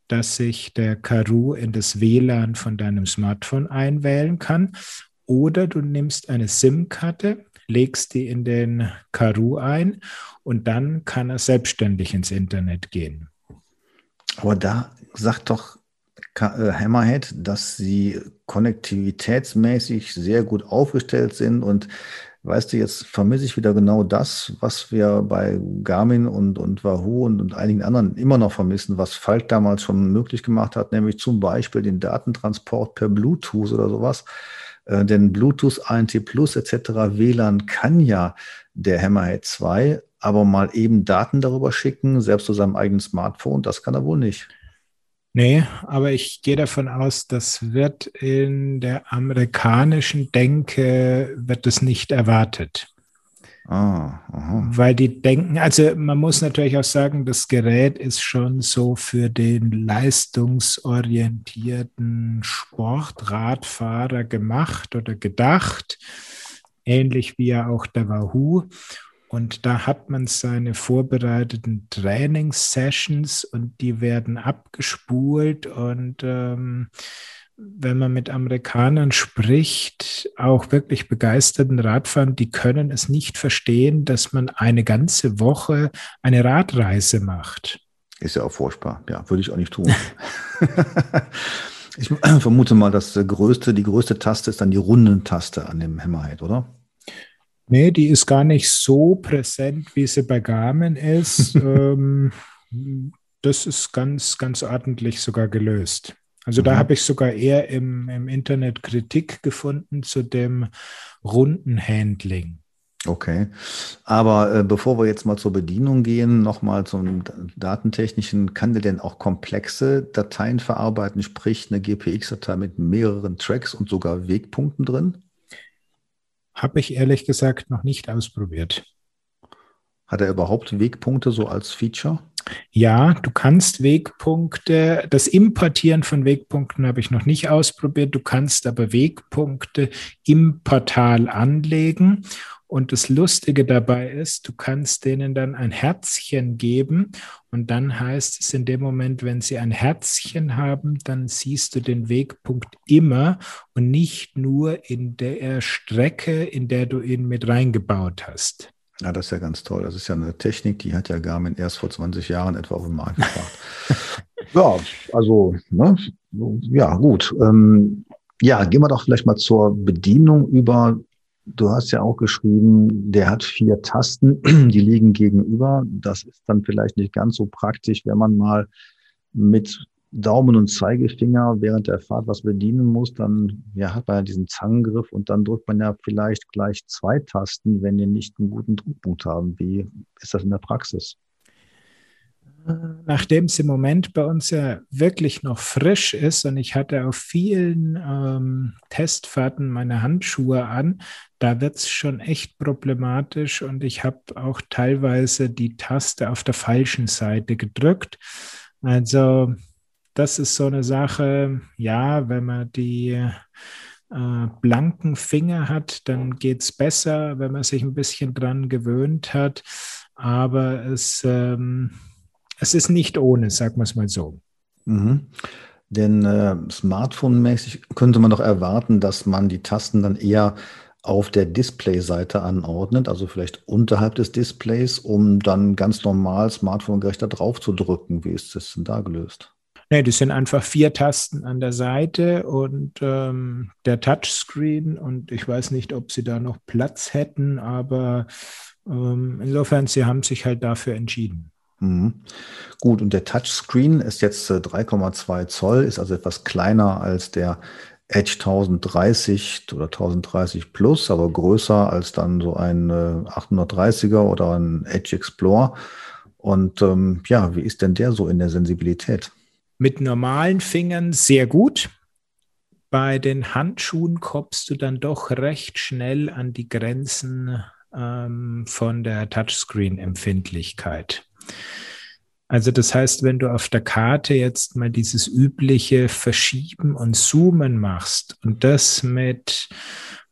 dass sich der Karu in das WLAN von deinem Smartphone einwählen kann. Oder du nimmst eine SIM-Karte, legst die in den Karu ein und dann kann er selbstständig ins Internet gehen. Aber da sagt doch äh, Hammerhead, dass sie konnektivitätsmäßig sehr gut aufgestellt sind und weißt du, jetzt vermisse ich wieder genau das, was wir bei Garmin und, und Wahoo und, und einigen anderen immer noch vermissen, was Falk damals schon möglich gemacht hat, nämlich zum Beispiel den Datentransport per Bluetooth oder sowas. Äh, denn Bluetooth, ANT Plus etc. WLAN kann ja der Hammerhead 2, aber mal eben Daten darüber schicken, selbst zu seinem eigenen Smartphone, das kann er wohl nicht. Nee, aber ich gehe davon aus, das wird in der amerikanischen Denke, wird es nicht erwartet. Ah, Weil die denken, also man muss natürlich auch sagen, das Gerät ist schon so für den leistungsorientierten Sportradfahrer gemacht oder gedacht, ähnlich wie ja auch der Wahoo. Und da hat man seine vorbereiteten Trainingssessions und die werden abgespult. Und ähm, wenn man mit Amerikanern spricht, auch wirklich begeisterten Radfahrern, die können es nicht verstehen, dass man eine ganze Woche eine Radreise macht. Ist ja auch furchtbar. Ja, würde ich auch nicht tun. <laughs> ich vermute mal, dass der größte, die größte Taste ist dann die Rundentaste an dem Hammerhead, oder? Nee, die ist gar nicht so präsent, wie sie bei Garmin ist. <laughs> ähm, das ist ganz, ganz ordentlich sogar gelöst. Also mhm. da habe ich sogar eher im, im Internet Kritik gefunden zu dem runden Handling. Okay, aber äh, bevor wir jetzt mal zur Bedienung gehen, nochmal zum Datentechnischen, kann der denn auch komplexe Dateien verarbeiten, sprich eine GPX-Datei mit mehreren Tracks und sogar Wegpunkten drin? Habe ich ehrlich gesagt noch nicht ausprobiert. Hat er überhaupt Wegpunkte so als Feature? Ja, du kannst Wegpunkte, das Importieren von Wegpunkten habe ich noch nicht ausprobiert. Du kannst aber Wegpunkte im Portal anlegen und das Lustige dabei ist, du kannst denen dann ein Herzchen geben und dann heißt es in dem Moment, wenn sie ein Herzchen haben, dann siehst du den Wegpunkt immer und nicht nur in der Strecke, in der du ihn mit reingebaut hast. Ja, das ist ja ganz toll. Das ist ja eine Technik, die hat ja Garmin erst vor 20 Jahren etwa auf den Markt gebracht. <laughs> ja, also, ne? ja, gut. Ähm, ja, gehen wir doch vielleicht mal zur Bedienung über. Du hast ja auch geschrieben, der hat vier Tasten, <clears throat> die liegen gegenüber. Das ist dann vielleicht nicht ganz so praktisch, wenn man mal mit Daumen und Zeigefinger während der Fahrt was bedienen muss, dann ja, hat man ja diesen Zangengriff und dann drückt man ja vielleicht gleich zwei Tasten, wenn die nicht einen guten Druckpunkt haben. Wie ist das in der Praxis? Nachdem es im Moment bei uns ja wirklich noch frisch ist und ich hatte auf vielen ähm, Testfahrten meine Handschuhe an, da wird es schon echt problematisch und ich habe auch teilweise die Taste auf der falschen Seite gedrückt. Also das ist so eine Sache, ja, wenn man die äh, blanken Finger hat, dann geht es besser, wenn man sich ein bisschen dran gewöhnt hat. Aber es ähm, es ist nicht ohne, sagen wir es mal so. Mhm. Denn äh, Smartphone-mäßig könnte man doch erwarten, dass man die Tasten dann eher auf der Display-Seite anordnet, also vielleicht unterhalb des Displays, um dann ganz normal smartphone-gerechter drauf zu drücken. Wie ist das denn da gelöst? Nee, das sind einfach vier Tasten an der Seite und ähm, der Touchscreen. Und ich weiß nicht, ob sie da noch Platz hätten, aber ähm, insofern, sie haben sich halt dafür entschieden. Mhm. Gut, und der Touchscreen ist jetzt 3,2 äh, Zoll, ist also etwas kleiner als der Edge 1030 oder 1030 Plus, aber größer als dann so ein 830er äh, oder ein Edge Explorer. Und ähm, ja, wie ist denn der so in der Sensibilität? Mit normalen Fingern sehr gut. Bei den Handschuhen kommst du dann doch recht schnell an die Grenzen ähm, von der Touchscreen-Empfindlichkeit. Also das heißt, wenn du auf der Karte jetzt mal dieses übliche Verschieben und Zoomen machst und das mit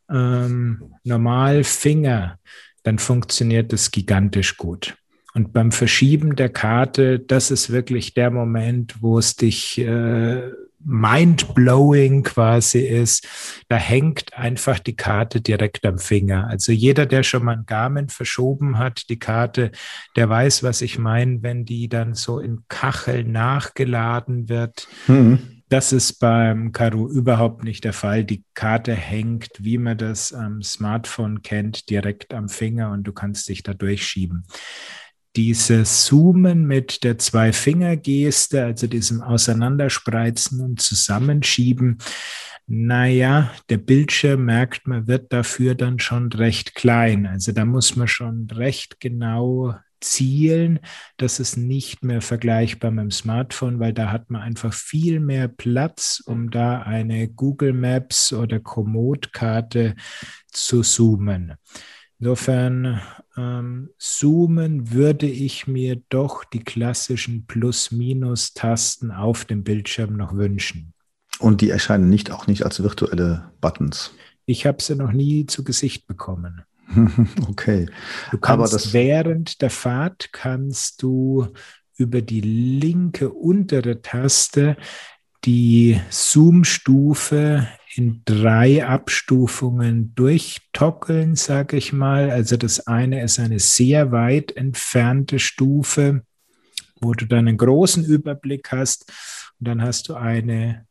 ähm, normal Finger, dann funktioniert das gigantisch gut. Und beim Verschieben der Karte, das ist wirklich der Moment, wo es dich äh, mind-blowing quasi ist. Da hängt einfach die Karte direkt am Finger. Also jeder, der schon mal ein Garmin verschoben hat, die Karte, der weiß, was ich meine, wenn die dann so in Kachel nachgeladen wird. Mhm. Das ist beim Karo überhaupt nicht der Fall. Die Karte hängt, wie man das am Smartphone kennt, direkt am Finger und du kannst dich da durchschieben dieses Zoomen mit der Zwei-Finger-Geste, also diesem Auseinanderspreizen und Zusammenschieben, naja, der Bildschirm merkt man, wird dafür dann schon recht klein. Also da muss man schon recht genau zielen. Das ist nicht mehr vergleichbar mit dem Smartphone, weil da hat man einfach viel mehr Platz, um da eine Google Maps oder Komoot-Karte zu zoomen. Insofern ähm, zoomen würde ich mir doch die klassischen Plus-Minus-Tasten auf dem Bildschirm noch wünschen. Und die erscheinen nicht auch nicht als virtuelle Buttons. Ich habe sie noch nie zu Gesicht bekommen. <laughs> okay. Du kannst während der Fahrt kannst du über die linke untere Taste die Zoom-Stufe in drei Abstufungen durchtockeln, sage ich mal. Also das eine ist eine sehr weit entfernte Stufe, wo du dann einen großen Überblick hast. Und dann hast du eine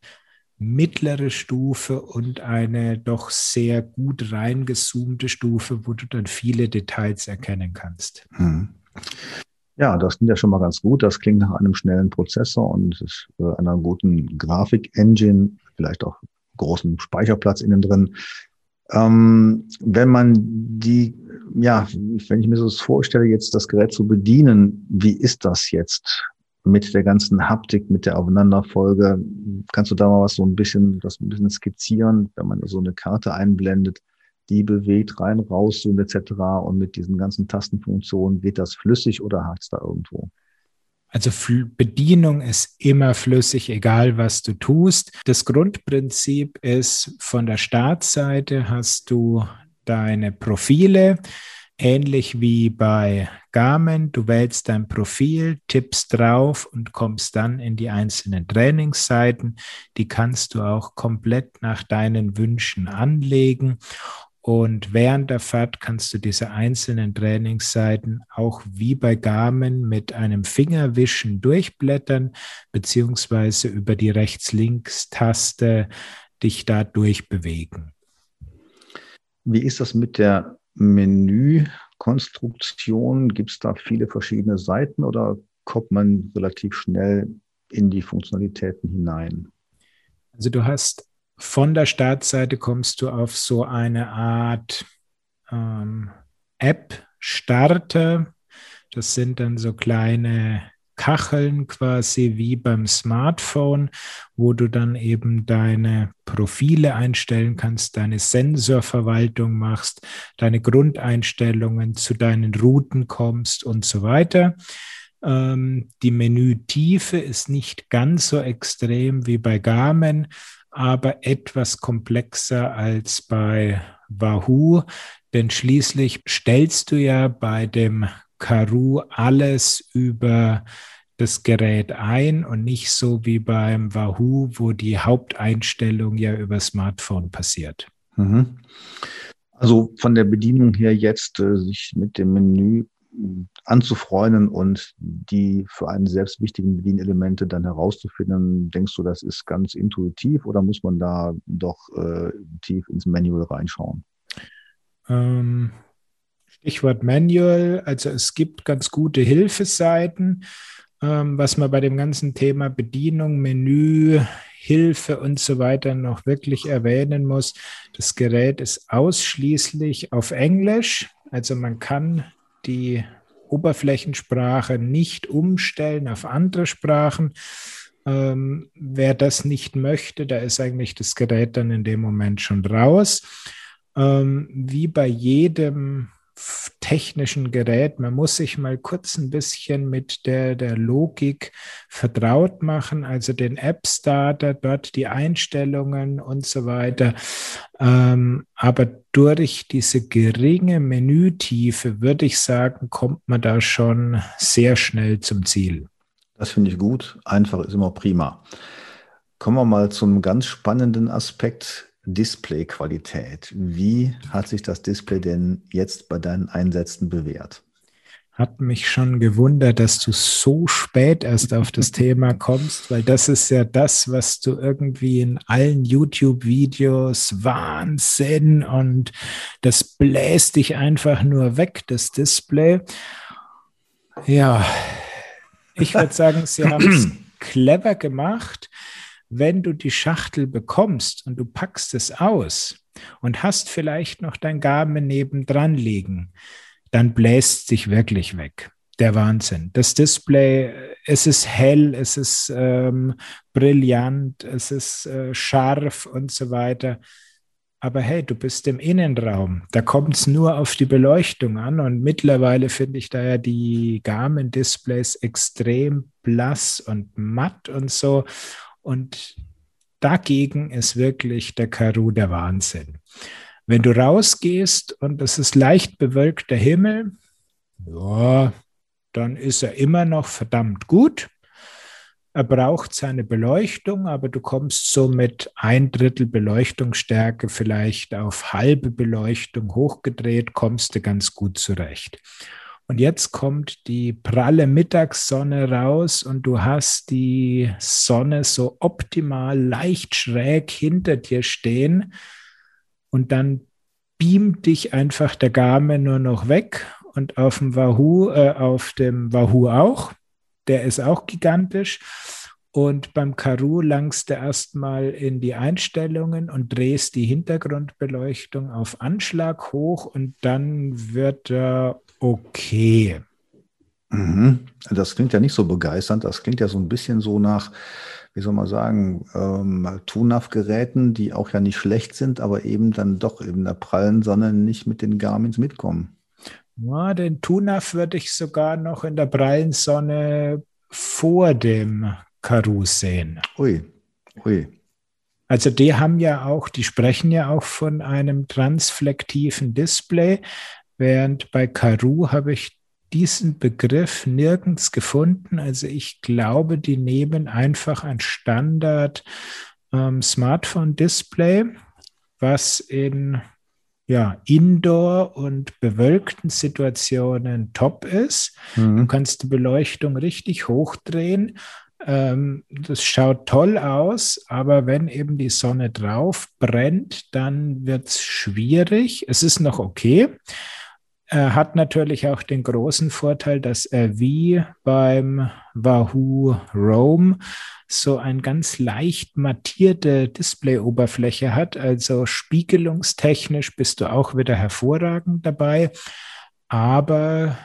mittlere Stufe und eine doch sehr gut reingezoomte Stufe, wo du dann viele Details erkennen kannst. Hm. Ja, das klingt ja schon mal ganz gut. Das klingt nach einem schnellen Prozessor und einer guten Grafik-Engine, vielleicht auch großen Speicherplatz innen drin. Ähm, wenn man die, ja, wenn ich mir so das vorstelle, jetzt das Gerät zu bedienen, wie ist das jetzt mit der ganzen Haptik, mit der Aufeinanderfolge? Kannst du da mal was so ein bisschen, das ein bisschen skizzieren, wenn man so eine Karte einblendet? die bewegt, rein, raus, zoom etc. Und mit diesen ganzen Tastenfunktionen geht das flüssig oder hakt es da irgendwo? Also Bedienung ist immer flüssig, egal was du tust. Das Grundprinzip ist, von der Startseite hast du deine Profile, ähnlich wie bei Garmin. Du wählst dein Profil, tippst drauf und kommst dann in die einzelnen Trainingsseiten. Die kannst du auch komplett nach deinen Wünschen anlegen. Und während der Fahrt kannst du diese einzelnen Trainingsseiten auch wie bei Garmin mit einem Fingerwischen durchblättern, beziehungsweise über die Rechts-Links-Taste dich da durchbewegen. Wie ist das mit der Menükonstruktion? Gibt es da viele verschiedene Seiten oder kommt man relativ schnell in die Funktionalitäten hinein? Also du hast von der Startseite kommst du auf so eine Art ähm, App-Starter. Das sind dann so kleine Kacheln quasi wie beim Smartphone, wo du dann eben deine Profile einstellen kannst, deine Sensorverwaltung machst, deine Grundeinstellungen zu deinen Routen kommst und so weiter. Ähm, die Menütiefe ist nicht ganz so extrem wie bei Garmin, aber etwas komplexer als bei Wahoo, denn schließlich stellst du ja bei dem Karoo alles über das Gerät ein und nicht so wie beim Wahoo, wo die Haupteinstellung ja über Smartphone passiert. Mhm. Also von der Bedienung her jetzt äh, sich mit dem Menü anzufreunden und die für einen selbst wichtigen Bedienelemente dann herauszufinden, denkst du, das ist ganz intuitiv oder muss man da doch äh, tief ins Manual reinschauen? Ähm, Stichwort Manual, also es gibt ganz gute Hilfeseiten, ähm, was man bei dem ganzen Thema Bedienung, Menü, Hilfe und so weiter noch wirklich erwähnen muss. Das Gerät ist ausschließlich auf Englisch. Also man kann die Oberflächensprache nicht umstellen auf andere Sprachen. Ähm, wer das nicht möchte, da ist eigentlich das Gerät dann in dem Moment schon raus. Ähm, wie bei jedem technischen Gerät. Man muss sich mal kurz ein bisschen mit der, der Logik vertraut machen, also den App-Starter, dort die Einstellungen und so weiter. Ähm, aber durch diese geringe Menütiefe, würde ich sagen, kommt man da schon sehr schnell zum Ziel. Das finde ich gut. Einfach ist immer prima. Kommen wir mal zum ganz spannenden Aspekt Displayqualität. Wie hat sich das Display denn jetzt bei deinen Einsätzen bewährt? Hat mich schon gewundert, dass du so spät erst auf das Thema kommst, weil das ist ja das, was du irgendwie in allen YouTube-Videos Wahnsinn und das bläst dich einfach nur weg, das Display. Ja, ich würde <laughs> sagen, sie haben es clever gemacht wenn du die Schachtel bekommst und du packst es aus und hast vielleicht noch dein Garmin nebendran liegen, dann bläst sich wirklich weg. Der Wahnsinn. Das Display, es ist hell, es ist ähm, brillant, es ist äh, scharf und so weiter. Aber hey, du bist im Innenraum. Da kommt es nur auf die Beleuchtung an. Und mittlerweile finde ich da ja die Garmin-Displays extrem blass und matt und so. Und dagegen ist wirklich der Karu der Wahnsinn. Wenn du rausgehst und es ist leicht bewölkter Himmel, ja, dann ist er immer noch verdammt gut. Er braucht seine Beleuchtung, aber du kommst so mit ein Drittel Beleuchtungsstärke vielleicht auf halbe Beleuchtung hochgedreht, kommst du ganz gut zurecht. Und jetzt kommt die pralle Mittagssonne raus und du hast die Sonne so optimal leicht schräg hinter dir stehen und dann beamt dich einfach der Garmin nur noch weg und auf dem Wahoo, äh, auf dem Wahoo auch. Der ist auch gigantisch. Und beim Karoo langst du erstmal in die Einstellungen und drehst die Hintergrundbeleuchtung auf Anschlag hoch und dann wird er okay. Mhm. Das klingt ja nicht so begeisternd. Das klingt ja so ein bisschen so nach, wie soll man sagen, ähm, TUNAV-Geräten, die auch ja nicht schlecht sind, aber eben dann doch in der prallen Sonne nicht mit den Garmins mitkommen. Ja, den TUNAV würde ich sogar noch in der prallen Sonne vor dem Karoo sehen. Ui, ui. Also die haben ja auch, die sprechen ja auch von einem transflektiven Display. Während bei Karoo habe ich diesen Begriff nirgends gefunden. Also ich glaube, die nehmen einfach ein Standard ähm, Smartphone-Display, was in ja, Indoor- und bewölkten Situationen top ist. Mhm. Du kannst die Beleuchtung richtig hochdrehen. Ähm, das schaut toll aus, aber wenn eben die Sonne drauf brennt, dann wird es schwierig. Es ist noch okay. Er hat natürlich auch den großen Vorteil, dass er wie beim Wahoo Roam so ein ganz leicht mattierte Displayoberfläche hat. Also spiegelungstechnisch bist du auch wieder hervorragend dabei. Aber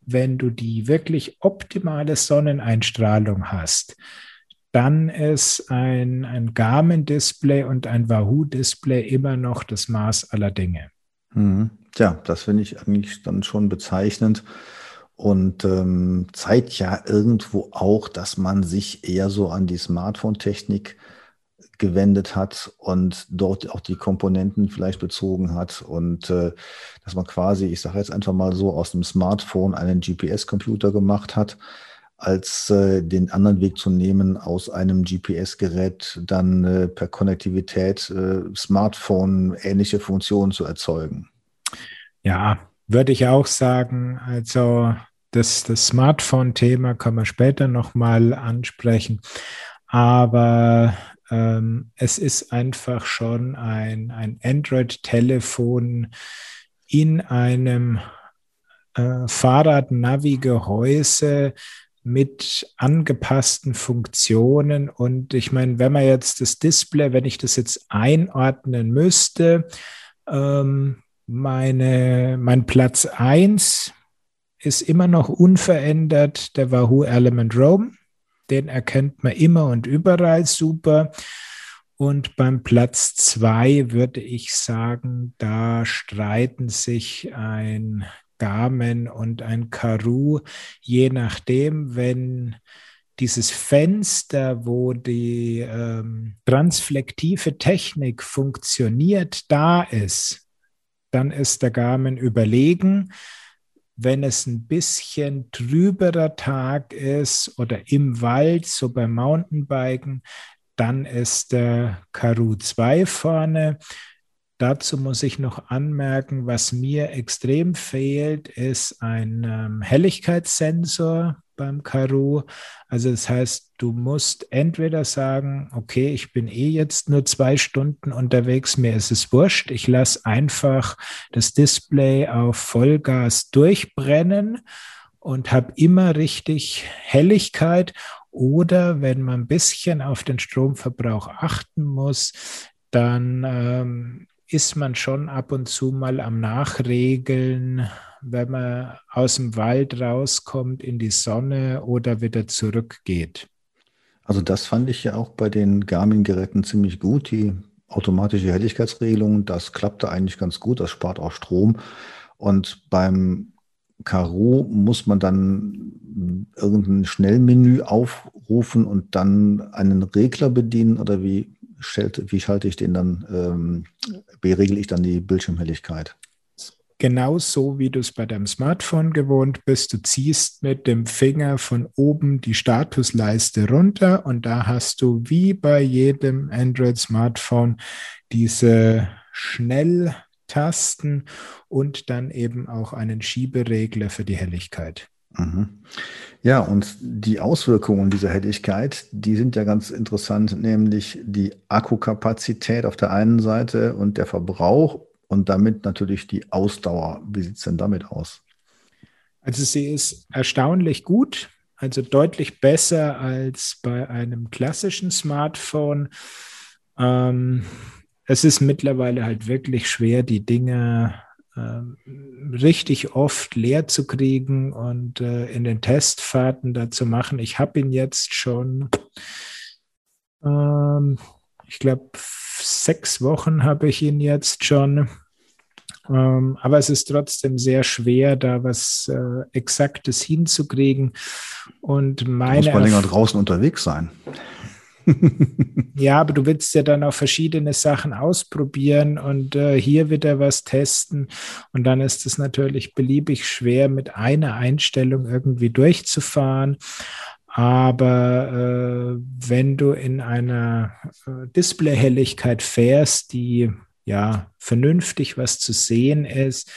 wenn du die wirklich optimale Sonneneinstrahlung hast, dann ist ein, ein Garmin-Display und ein Wahoo-Display immer noch das Maß aller Dinge. Mhm. Tja, das finde ich eigentlich dann schon bezeichnend und ähm, zeigt ja irgendwo auch, dass man sich eher so an die Smartphone-Technik gewendet hat und dort auch die Komponenten vielleicht bezogen hat und äh, dass man quasi, ich sage jetzt einfach mal so, aus dem Smartphone einen GPS-Computer gemacht hat, als äh, den anderen Weg zu nehmen, aus einem GPS-Gerät dann äh, per Konnektivität äh, Smartphone-ähnliche Funktionen zu erzeugen. Ja, würde ich auch sagen. Also das, das Smartphone-Thema kann man später nochmal ansprechen. Aber ähm, es ist einfach schon ein, ein Android-Telefon in einem äh, Fahrrad-Navi-Gehäuse, mit angepassten Funktionen. Und ich meine, wenn man jetzt das Display, wenn ich das jetzt einordnen müsste, ähm, meine, mein Platz 1 ist immer noch unverändert der Wahoo Element Roam. Den erkennt man immer und überall super. Und beim Platz 2 würde ich sagen, da streiten sich ein Garmin und ein Karoo, je nachdem, wenn dieses Fenster, wo die ähm, transflektive Technik funktioniert, da ist, dann ist der Garmin überlegen. Wenn es ein bisschen trüberer Tag ist oder im Wald, so beim Mountainbiken, dann ist der Karoo 2 vorne. Dazu muss ich noch anmerken, was mir extrem fehlt, ist ein ähm, Helligkeitssensor beim Karoo. Also das heißt, du musst entweder sagen, okay, ich bin eh jetzt nur zwei Stunden unterwegs, mir ist es wurscht, ich lasse einfach das Display auf Vollgas durchbrennen und habe immer richtig Helligkeit. Oder wenn man ein bisschen auf den Stromverbrauch achten muss, dann ähm, ist man schon ab und zu mal am Nachregeln, wenn man aus dem Wald rauskommt in die Sonne oder wieder zurückgeht. Also das fand ich ja auch bei den Garmin-Geräten ziemlich gut, die automatische Helligkeitsregelung, das klappte eigentlich ganz gut, das spart auch Strom. Und beim Karo muss man dann irgendein Schnellmenü aufrufen und dann einen Regler bedienen oder wie stellt, wie schalte ich den dann, ähm, wie regle ich dann die Bildschirmhelligkeit? Genauso wie du es bei deinem Smartphone gewohnt bist, du ziehst mit dem Finger von oben die Statusleiste runter und da hast du wie bei jedem Android-Smartphone diese Schnelltasten und dann eben auch einen Schieberegler für die Helligkeit. Mhm. Ja, und die Auswirkungen dieser Helligkeit, die sind ja ganz interessant, nämlich die Akkukapazität auf der einen Seite und der Verbrauch und damit natürlich die Ausdauer. Wie sieht es denn damit aus? Also sie ist erstaunlich gut, also deutlich besser als bei einem klassischen Smartphone. Ähm, es ist mittlerweile halt wirklich schwer, die Dinge richtig oft leer zu kriegen und äh, in den Testfahrten dazu machen. Ich habe ihn jetzt schon, ähm, ich glaube, sechs Wochen habe ich ihn jetzt schon. Ähm, aber es ist trotzdem sehr schwer, da was äh, Exaktes hinzukriegen. Und meine. Da muss man länger draußen unterwegs sein. Ja, aber du willst ja dann auch verschiedene Sachen ausprobieren und äh, hier wieder was testen. Und dann ist es natürlich beliebig schwer, mit einer Einstellung irgendwie durchzufahren. Aber äh, wenn du in einer äh, Displayhelligkeit fährst, die ja vernünftig was zu sehen ist,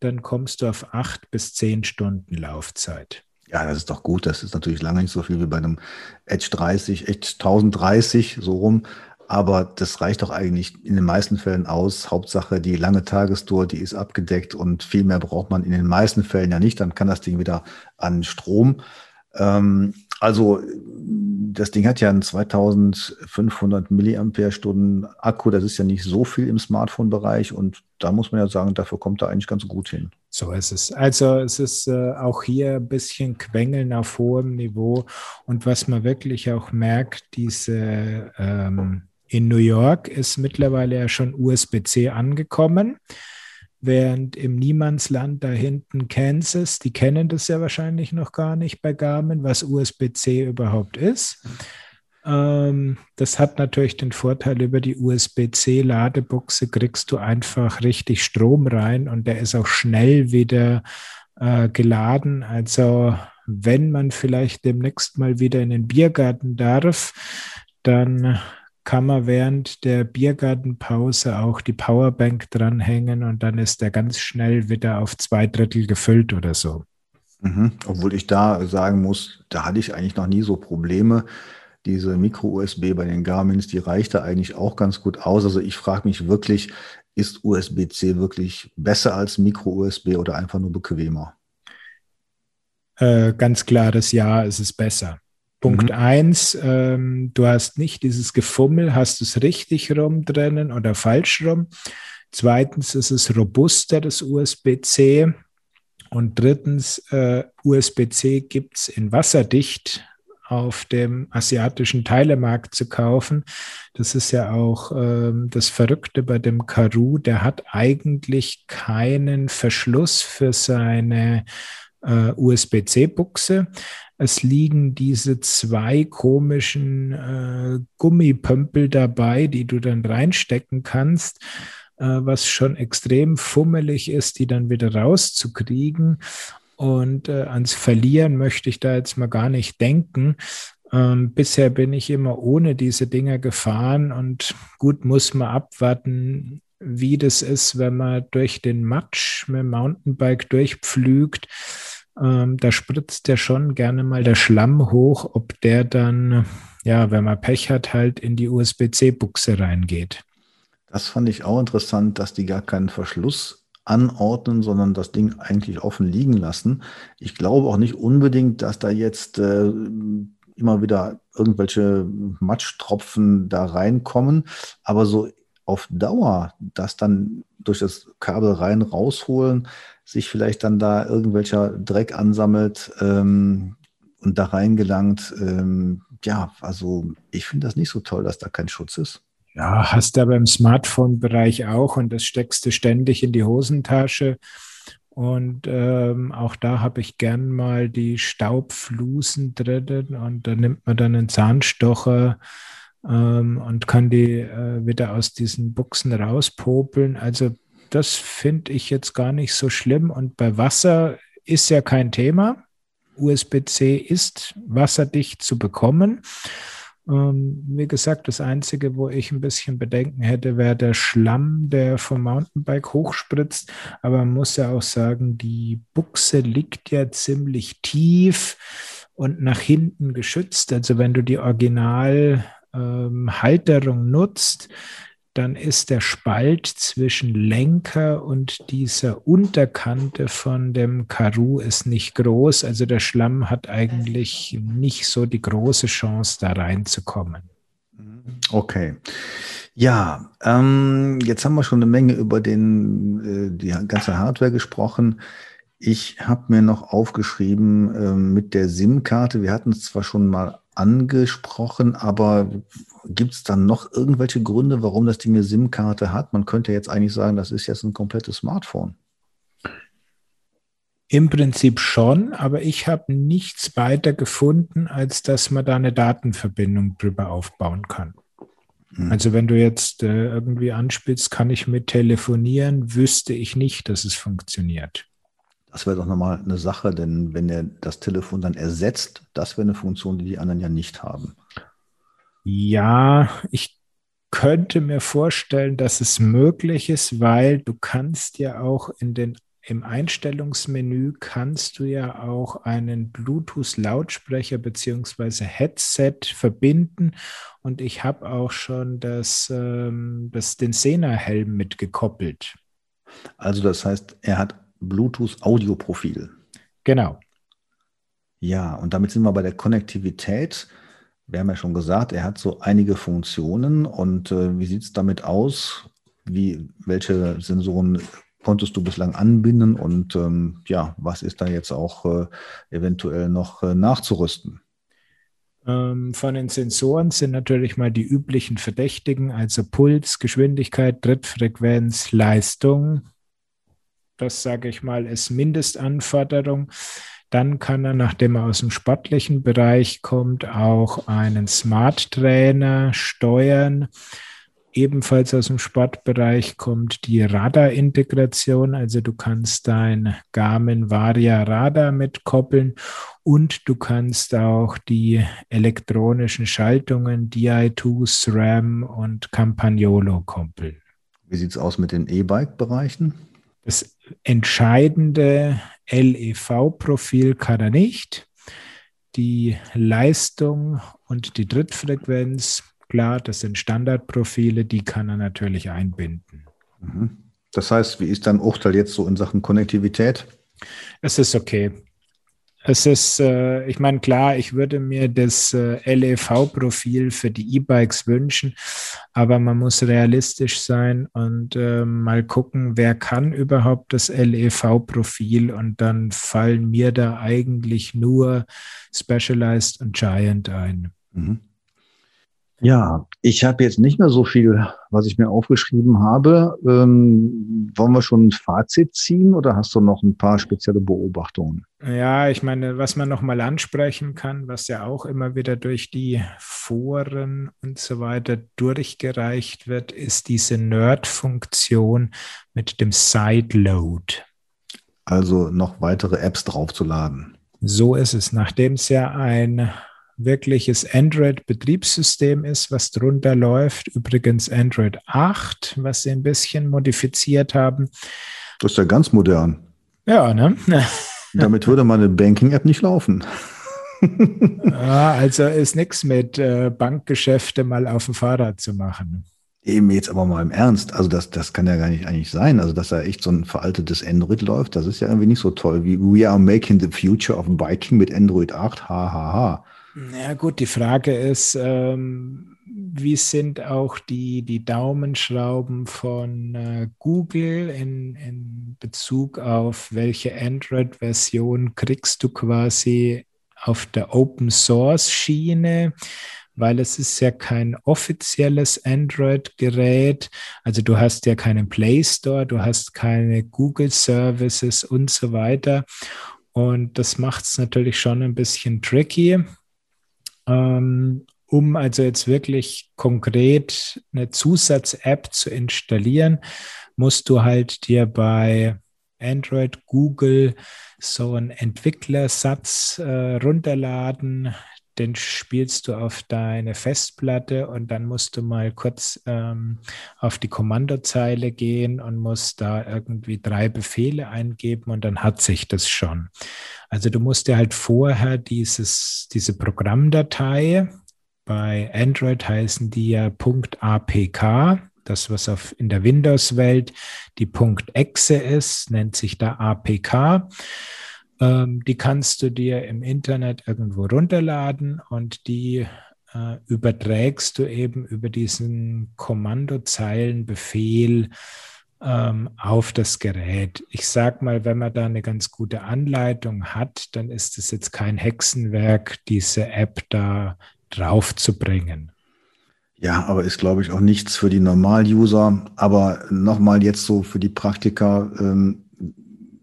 dann kommst du auf acht bis zehn Stunden Laufzeit. Ja, das ist doch gut. Das ist natürlich lange nicht so viel wie bei einem Edge 30, Edge 1030, so rum. Aber das reicht doch eigentlich in den meisten Fällen aus. Hauptsache, die lange Tagestour, die ist abgedeckt und viel mehr braucht man in den meisten Fällen ja nicht. Dann kann das Ding wieder an Strom. Ähm, also das Ding hat ja einen 2500 Milliampere-Stunden Akku. Das ist ja nicht so viel im Smartphone-Bereich. Und da muss man ja sagen, dafür kommt er eigentlich ganz gut hin. So ist es. Also es ist äh, auch hier ein bisschen Quengeln auf hohem Niveau. Und was man wirklich auch merkt, diese ähm, in New York ist mittlerweile ja schon USB-C angekommen während im Niemandsland da hinten Kansas, die kennen das ja wahrscheinlich noch gar nicht bei Garmin, was USB-C überhaupt ist. Ähm, das hat natürlich den Vorteil, über die USB-C-Ladebuchse kriegst du einfach richtig Strom rein und der ist auch schnell wieder äh, geladen. Also wenn man vielleicht demnächst mal wieder in den Biergarten darf, dann kann man während der Biergartenpause auch die Powerbank dranhängen und dann ist der ganz schnell wieder auf zwei Drittel gefüllt oder so. Mhm. Obwohl ich da sagen muss, da hatte ich eigentlich noch nie so Probleme. Diese Micro-USB bei den Garmins, die reicht da eigentlich auch ganz gut aus. Also ich frage mich wirklich, ist USB-C wirklich besser als Micro-USB oder einfach nur bequemer? Äh, ganz klares Ja, es ist besser. Punkt mhm. eins, ähm, du hast nicht dieses Gefummel, hast du es richtig rum drinnen oder falsch rum. Zweitens ist es robuster, das USB-C. Und drittens, äh, USB-C gibt es in wasserdicht auf dem asiatischen Teilemarkt zu kaufen. Das ist ja auch ähm, das Verrückte bei dem Karoo. Der hat eigentlich keinen Verschluss für seine äh, USB-C-Buchse. Es liegen diese zwei komischen äh, Gummipömpel dabei, die du dann reinstecken kannst, äh, was schon extrem fummelig ist, die dann wieder rauszukriegen. Und äh, ans Verlieren möchte ich da jetzt mal gar nicht denken. Ähm, bisher bin ich immer ohne diese Dinger gefahren und gut muss man abwarten, wie das ist, wenn man durch den Matsch mit dem Mountainbike durchpflügt. Ähm, da spritzt ja schon gerne mal der Schlamm hoch, ob der dann, ja, wenn man Pech hat, halt in die USB-C-Buchse reingeht. Das fand ich auch interessant, dass die gar keinen Verschluss anordnen, sondern das Ding eigentlich offen liegen lassen. Ich glaube auch nicht unbedingt, dass da jetzt äh, immer wieder irgendwelche Matschtropfen da reinkommen, aber so auf Dauer das dann durch das Kabel rein rausholen, sich vielleicht dann da irgendwelcher Dreck ansammelt ähm, und da reingelangt. Ähm, ja, also ich finde das nicht so toll, dass da kein Schutz ist. Ja, hast du aber im Smartphone-Bereich auch und das steckst du ständig in die Hosentasche. Und ähm, auch da habe ich gern mal die Staubflusen drin und da nimmt man dann einen Zahnstocher ähm, und kann die äh, wieder aus diesen Buchsen rauspopeln. Also das finde ich jetzt gar nicht so schlimm. Und bei Wasser ist ja kein Thema. USB-C ist wasserdicht zu bekommen. Ähm, wie gesagt, das Einzige, wo ich ein bisschen Bedenken hätte, wäre der Schlamm, der vom Mountainbike hochspritzt. Aber man muss ja auch sagen, die Buchse liegt ja ziemlich tief und nach hinten geschützt. Also wenn du die Originalhalterung ähm, nutzt, dann ist der Spalt zwischen Lenker und dieser Unterkante von dem Karoo ist nicht groß. Also der Schlamm hat eigentlich nicht so die große Chance, da reinzukommen. Okay. Ja, ähm, jetzt haben wir schon eine Menge über den, äh, die ganze Hardware gesprochen. Ich habe mir noch aufgeschrieben äh, mit der SIM-Karte. Wir hatten es zwar schon mal angesprochen, aber gibt es dann noch irgendwelche Gründe, warum das Ding eine SIM-Karte hat? Man könnte jetzt eigentlich sagen, das ist jetzt ein komplettes Smartphone. Im Prinzip schon, aber ich habe nichts weiter gefunden, als dass man da eine Datenverbindung drüber aufbauen kann. Hm. Also wenn du jetzt äh, irgendwie anspielst, kann ich mit telefonieren, wüsste ich nicht, dass es funktioniert. Das wäre doch nochmal eine Sache, denn wenn er das Telefon dann ersetzt, das wäre eine Funktion, die die anderen ja nicht haben. Ja, ich könnte mir vorstellen, dass es möglich ist, weil du kannst ja auch in den im Einstellungsmenü kannst du ja auch einen Bluetooth-Lautsprecher bzw. Headset verbinden und ich habe auch schon das, ähm, das, den Sena-Helm mitgekoppelt. Also das heißt, er hat Bluetooth-Audioprofil. Genau. Ja, und damit sind wir bei der Konnektivität. Wir haben ja schon gesagt, er hat so einige Funktionen. Und äh, wie sieht es damit aus? Wie, welche Sensoren konntest du bislang anbinden? Und ähm, ja, was ist da jetzt auch äh, eventuell noch äh, nachzurüsten? Ähm, von den Sensoren sind natürlich mal die üblichen Verdächtigen, also Puls, Geschwindigkeit, Trittfrequenz, Leistung. Das sage ich mal, ist Mindestanforderung. Dann kann er, nachdem er aus dem sportlichen Bereich kommt, auch einen Smart Trainer steuern. Ebenfalls aus dem Sportbereich kommt die Radar-Integration, also du kannst dein Garmin Varia Radar mitkoppeln und du kannst auch die elektronischen Schaltungen Di2, SRAM und Campagnolo koppeln. Wie sieht es aus mit den E-Bike-Bereichen? Das entscheidende LEV-Profil kann er nicht. Die Leistung und die Drittfrequenz, klar, das sind Standardprofile, die kann er natürlich einbinden. Mhm. Das heißt, wie ist dein Urteil jetzt so in Sachen Konnektivität? Es ist okay. Es ist, äh, ich meine, klar, ich würde mir das äh, LEV-Profil für die E-Bikes wünschen, aber man muss realistisch sein und äh, mal gucken, wer kann überhaupt das LEV-Profil und dann fallen mir da eigentlich nur Specialized und Giant ein. Mhm. Ja, ich habe jetzt nicht mehr so viel, was ich mir aufgeschrieben habe. Ähm, wollen wir schon ein Fazit ziehen oder hast du noch ein paar spezielle Beobachtungen? Ja, ich meine, was man nochmal ansprechen kann, was ja auch immer wieder durch die Foren und so weiter durchgereicht wird, ist diese Nerd-Funktion mit dem Sideload. Also noch weitere Apps draufzuladen. So ist es. Nachdem es ja ein wirkliches Android-Betriebssystem ist, was drunter läuft. Übrigens Android 8, was sie ein bisschen modifiziert haben. Das ist ja ganz modern. Ja, ne? <laughs> Damit würde meine Banking-App nicht laufen. <laughs> ja, also ist nichts mit äh, Bankgeschäfte mal auf dem Fahrrad zu machen. Eben jetzt aber mal im Ernst, also das, das kann ja gar nicht eigentlich sein. Also, dass da echt so ein veraltetes Android läuft, das ist ja irgendwie nicht so toll wie We are making the future of biking mit Android 8, hahaha. Ha, ha. Ja gut, die Frage ist, ähm, wie sind auch die, die Daumenschrauben von äh, Google in, in Bezug auf welche Android-Version kriegst du quasi auf der Open Source Schiene? weil es ist ja kein offizielles Android-Gerät. Also du hast ja keinen Play Store, du hast keine Google Services und so weiter. Und das macht es natürlich schon ein bisschen tricky. Ähm, um also jetzt wirklich konkret eine Zusatz-App zu installieren, musst du halt dir bei Android, Google so einen Entwicklersatz äh, runterladen. Den spielst du auf deine Festplatte und dann musst du mal kurz ähm, auf die Kommandozeile gehen und musst da irgendwie drei Befehle eingeben und dann hat sich das schon. Also du musst dir halt vorher dieses, diese Programmdatei, bei Android heißen die ja .apk, das was auf, in der Windows-Welt die .exe ist, nennt sich da apk. Ähm, die kannst du dir im Internet irgendwo runterladen und die äh, überträgst du eben über diesen Kommandozeilenbefehl ähm, auf das Gerät. Ich sage mal, wenn man da eine ganz gute Anleitung hat, dann ist es jetzt kein Hexenwerk, diese App da drauf zu bringen. Ja, aber ist, glaube ich, auch nichts für die Normal-User. Aber nochmal jetzt so für die Praktiker, ähm,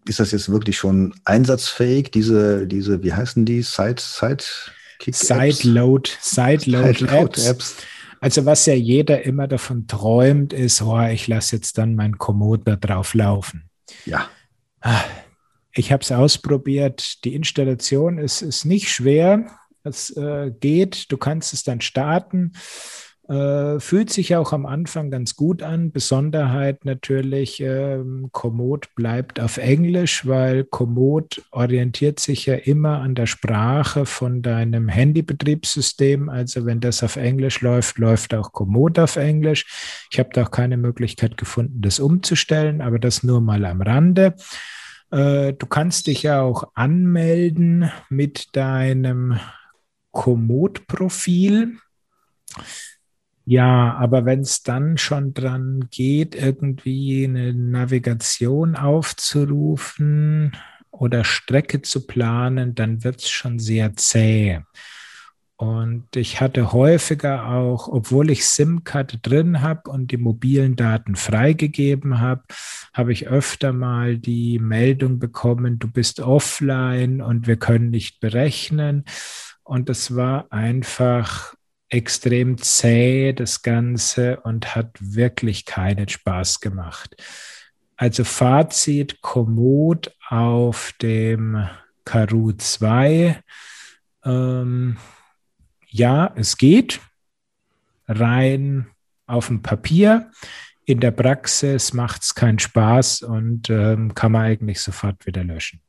ist das jetzt wirklich schon einsatzfähig, diese, diese, wie heißen die, Side, Side Sideload, Sideload, Sideload Apps. Apps. Also was ja jeder immer davon träumt, ist, oh, ich lasse jetzt dann mein Komoot da drauf laufen. Ja. Ah, ich habe es ausprobiert. Die Installation ist, ist nicht schwer. Es äh, geht. Du kannst es dann starten. Äh, fühlt sich auch am Anfang ganz gut an. Besonderheit natürlich, ähm, Komoot bleibt auf Englisch, weil Komoot orientiert sich ja immer an der Sprache von deinem Handybetriebssystem. Also wenn das auf Englisch läuft, läuft auch Komoot auf Englisch. Ich habe da auch keine Möglichkeit gefunden, das umzustellen, aber das nur mal am Rande. Äh, du kannst dich ja auch anmelden mit deinem Komoot-Profil. Ja, aber wenn es dann schon dran geht, irgendwie eine Navigation aufzurufen oder Strecke zu planen, dann wird es schon sehr zäh. Und ich hatte häufiger auch, obwohl ich SIM-Karte drin habe und die mobilen Daten freigegeben habe, habe ich öfter mal die Meldung bekommen, du bist offline und wir können nicht berechnen. Und es war einfach extrem zäh, das Ganze, und hat wirklich keinen Spaß gemacht. Also Fazit, Komoot auf dem Karoo 2. Ähm, ja, es geht rein auf dem Papier. In der Praxis macht es keinen Spaß und ähm, kann man eigentlich sofort wieder löschen.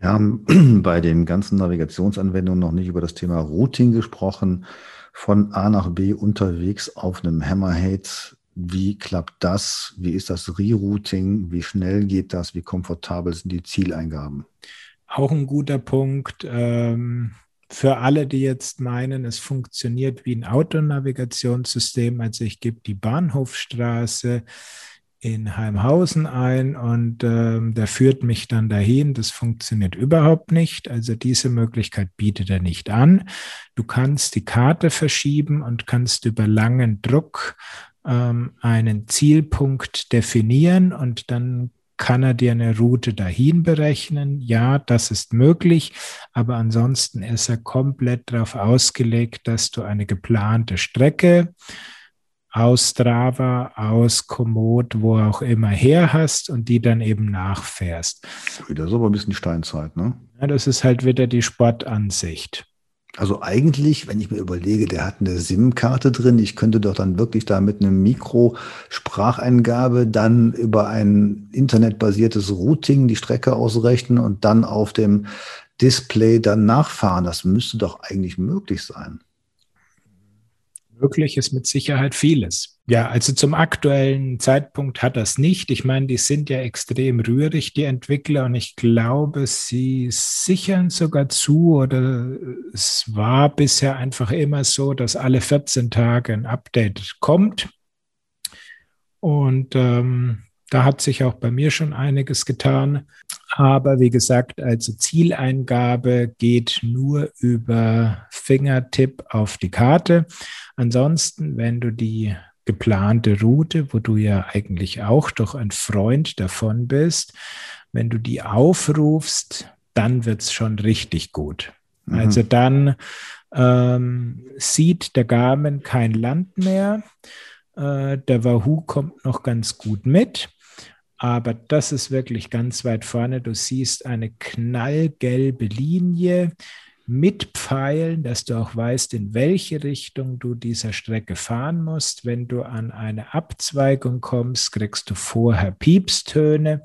Wir haben <clears throat> bei den ganzen Navigationsanwendungen noch nicht über das Thema Routing gesprochen. Von A nach B unterwegs auf einem Hammerhead. Wie klappt das? Wie ist das Rerouting? Wie schnell geht das? Wie komfortabel sind die Zieleingaben? auch ein guter Punkt. Ähm, für alle, die jetzt meinen, es funktioniert wie ein Autonavigationssystem, also ich gebe die Bahnhofstraße in Heimhausen ein und ähm, der führt mich dann dahin. Das funktioniert überhaupt nicht. Also diese Möglichkeit bietet er nicht an. Du kannst die Karte verschieben und kannst über langen Druck ähm, einen Zielpunkt definieren und dann kann er dir eine Route dahin berechnen? Ja, das ist möglich, aber ansonsten ist er komplett darauf ausgelegt, dass du eine geplante Strecke aus Strava, aus Komoot, wo auch immer her hast und die dann eben nachfährst. Das ist aber ein bisschen Steinzeit, ne? Ja, das ist halt wieder die Sportansicht. Also eigentlich, wenn ich mir überlege, der hat eine SIM-Karte drin, ich könnte doch dann wirklich da mit einem Mikro-Spracheingabe dann über ein internetbasiertes Routing die Strecke ausrechnen und dann auf dem Display dann nachfahren. Das müsste doch eigentlich möglich sein möglich ist mit Sicherheit vieles. Ja, also zum aktuellen Zeitpunkt hat das nicht. Ich meine, die sind ja extrem rührig, die Entwickler, und ich glaube, sie sichern sogar zu oder es war bisher einfach immer so, dass alle 14 Tage ein Update kommt. Und ähm, da hat sich auch bei mir schon einiges getan. Aber wie gesagt, also Zieleingabe geht nur über Fingertipp auf die Karte. Ansonsten, wenn du die geplante Route, wo du ja eigentlich auch doch ein Freund davon bist, wenn du die aufrufst, dann wird es schon richtig gut. Mhm. Also dann ähm, sieht der Garmin kein Land mehr. Äh, der Wahoo kommt noch ganz gut mit. Aber das ist wirklich ganz weit vorne. Du siehst eine knallgelbe Linie mit Pfeilen, dass du auch weißt, in welche Richtung du dieser Strecke fahren musst. Wenn du an eine Abzweigung kommst, kriegst du vorher Piepstöne.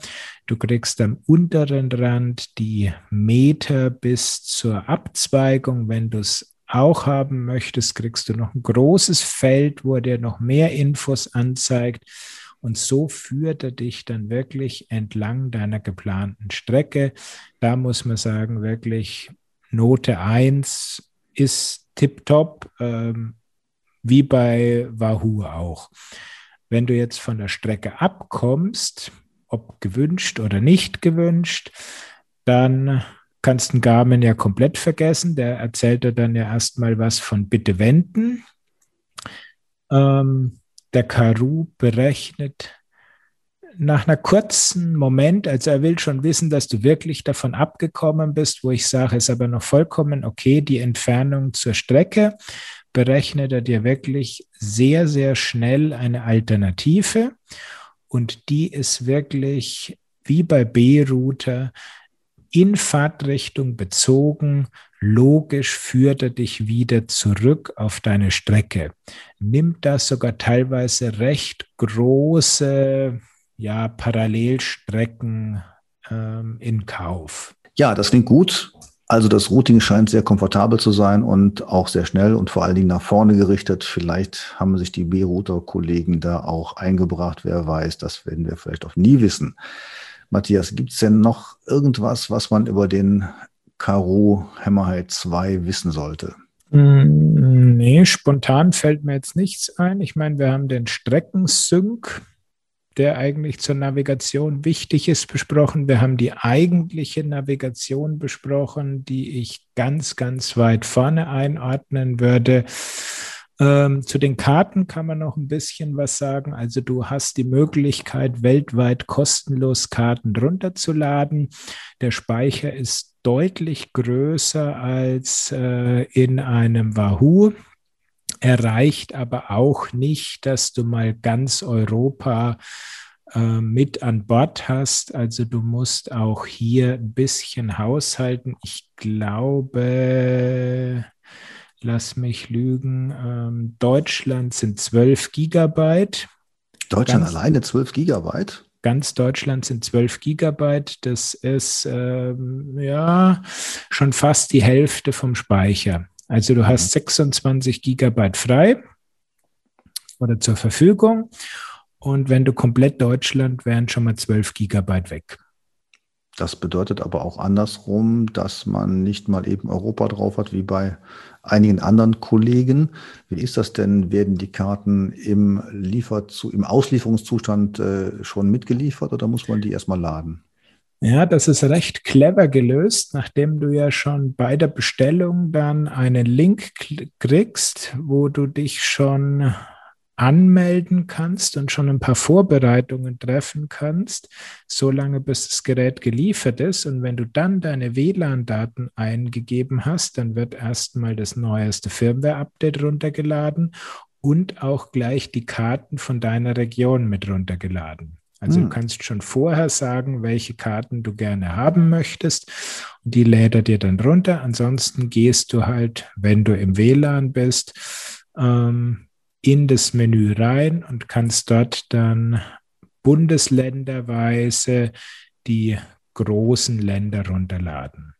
Du kriegst am unteren Rand die Meter bis zur Abzweigung. Wenn du es auch haben möchtest, kriegst du noch ein großes Feld, wo dir noch mehr Infos anzeigt. Und so führt er dich dann wirklich entlang deiner geplanten Strecke. Da muss man sagen, wirklich Note 1 ist tipptopp, ähm, wie bei Wahoo auch. Wenn du jetzt von der Strecke abkommst, ob gewünscht oder nicht gewünscht, dann kannst du Garmin ja komplett vergessen. Der erzählt dir dann ja erstmal was von Bitte wenden. Ähm, der Karu berechnet nach einer kurzen Moment, also er will schon wissen, dass du wirklich davon abgekommen bist, wo ich sage, ist aber noch vollkommen okay, die Entfernung zur Strecke, berechnet er dir wirklich sehr, sehr schnell eine Alternative. Und die ist wirklich wie bei B-Router in Fahrtrichtung bezogen, logisch führt er dich wieder zurück auf deine Strecke. Nimmt das sogar teilweise recht große ja, Parallelstrecken ähm, in Kauf. Ja, das klingt gut. Also das Routing scheint sehr komfortabel zu sein und auch sehr schnell und vor allen Dingen nach vorne gerichtet. Vielleicht haben sich die B-Router-Kollegen da auch eingebracht. Wer weiß, das werden wir vielleicht auch nie wissen. Matthias, gibt es denn noch irgendwas, was man über den Karo Hammerhead 2 wissen sollte? Mm, nee, spontan fällt mir jetzt nichts ein. Ich meine, wir haben den Streckensync, der eigentlich zur Navigation wichtig ist, besprochen. Wir haben die eigentliche Navigation besprochen, die ich ganz, ganz weit vorne einordnen würde. Ähm, zu den Karten kann man noch ein bisschen was sagen. Also du hast die Möglichkeit, weltweit kostenlos Karten runterzuladen. Der Speicher ist deutlich größer als äh, in einem Wahoo. Erreicht aber auch nicht, dass du mal ganz Europa äh, mit an Bord hast. Also du musst auch hier ein bisschen haushalten. Ich glaube, lass mich lügen, ähm, Deutschland sind 12 Gigabyte. Deutschland ganz, alleine 12 Gigabyte? Ganz Deutschland sind 12 Gigabyte. Das ist ähm, ja schon fast die Hälfte vom Speicher. Also du hast 26 Gigabyte frei oder zur Verfügung. Und wenn du komplett Deutschland, wären schon mal 12 Gigabyte weg. Das bedeutet aber auch andersrum, dass man nicht mal eben Europa drauf hat, wie bei einigen anderen Kollegen. Wie ist das denn? Werden die Karten im, Lieferzu im Auslieferungszustand äh, schon mitgeliefert oder muss man die erstmal laden? Ja, das ist recht clever gelöst, nachdem du ja schon bei der Bestellung dann einen Link kriegst, wo du dich schon anmelden kannst und schon ein paar Vorbereitungen treffen kannst, solange bis das Gerät geliefert ist. Und wenn du dann deine WLAN-Daten eingegeben hast, dann wird erstmal das neueste Firmware-Update runtergeladen und auch gleich die Karten von deiner Region mit runtergeladen. Also hm. du kannst schon vorher sagen, welche Karten du gerne haben möchtest. Und die lädt er dir dann runter. Ansonsten gehst du halt, wenn du im WLAN bist, ähm, in das Menü rein und kannst dort dann bundesländerweise die großen Länder runterladen.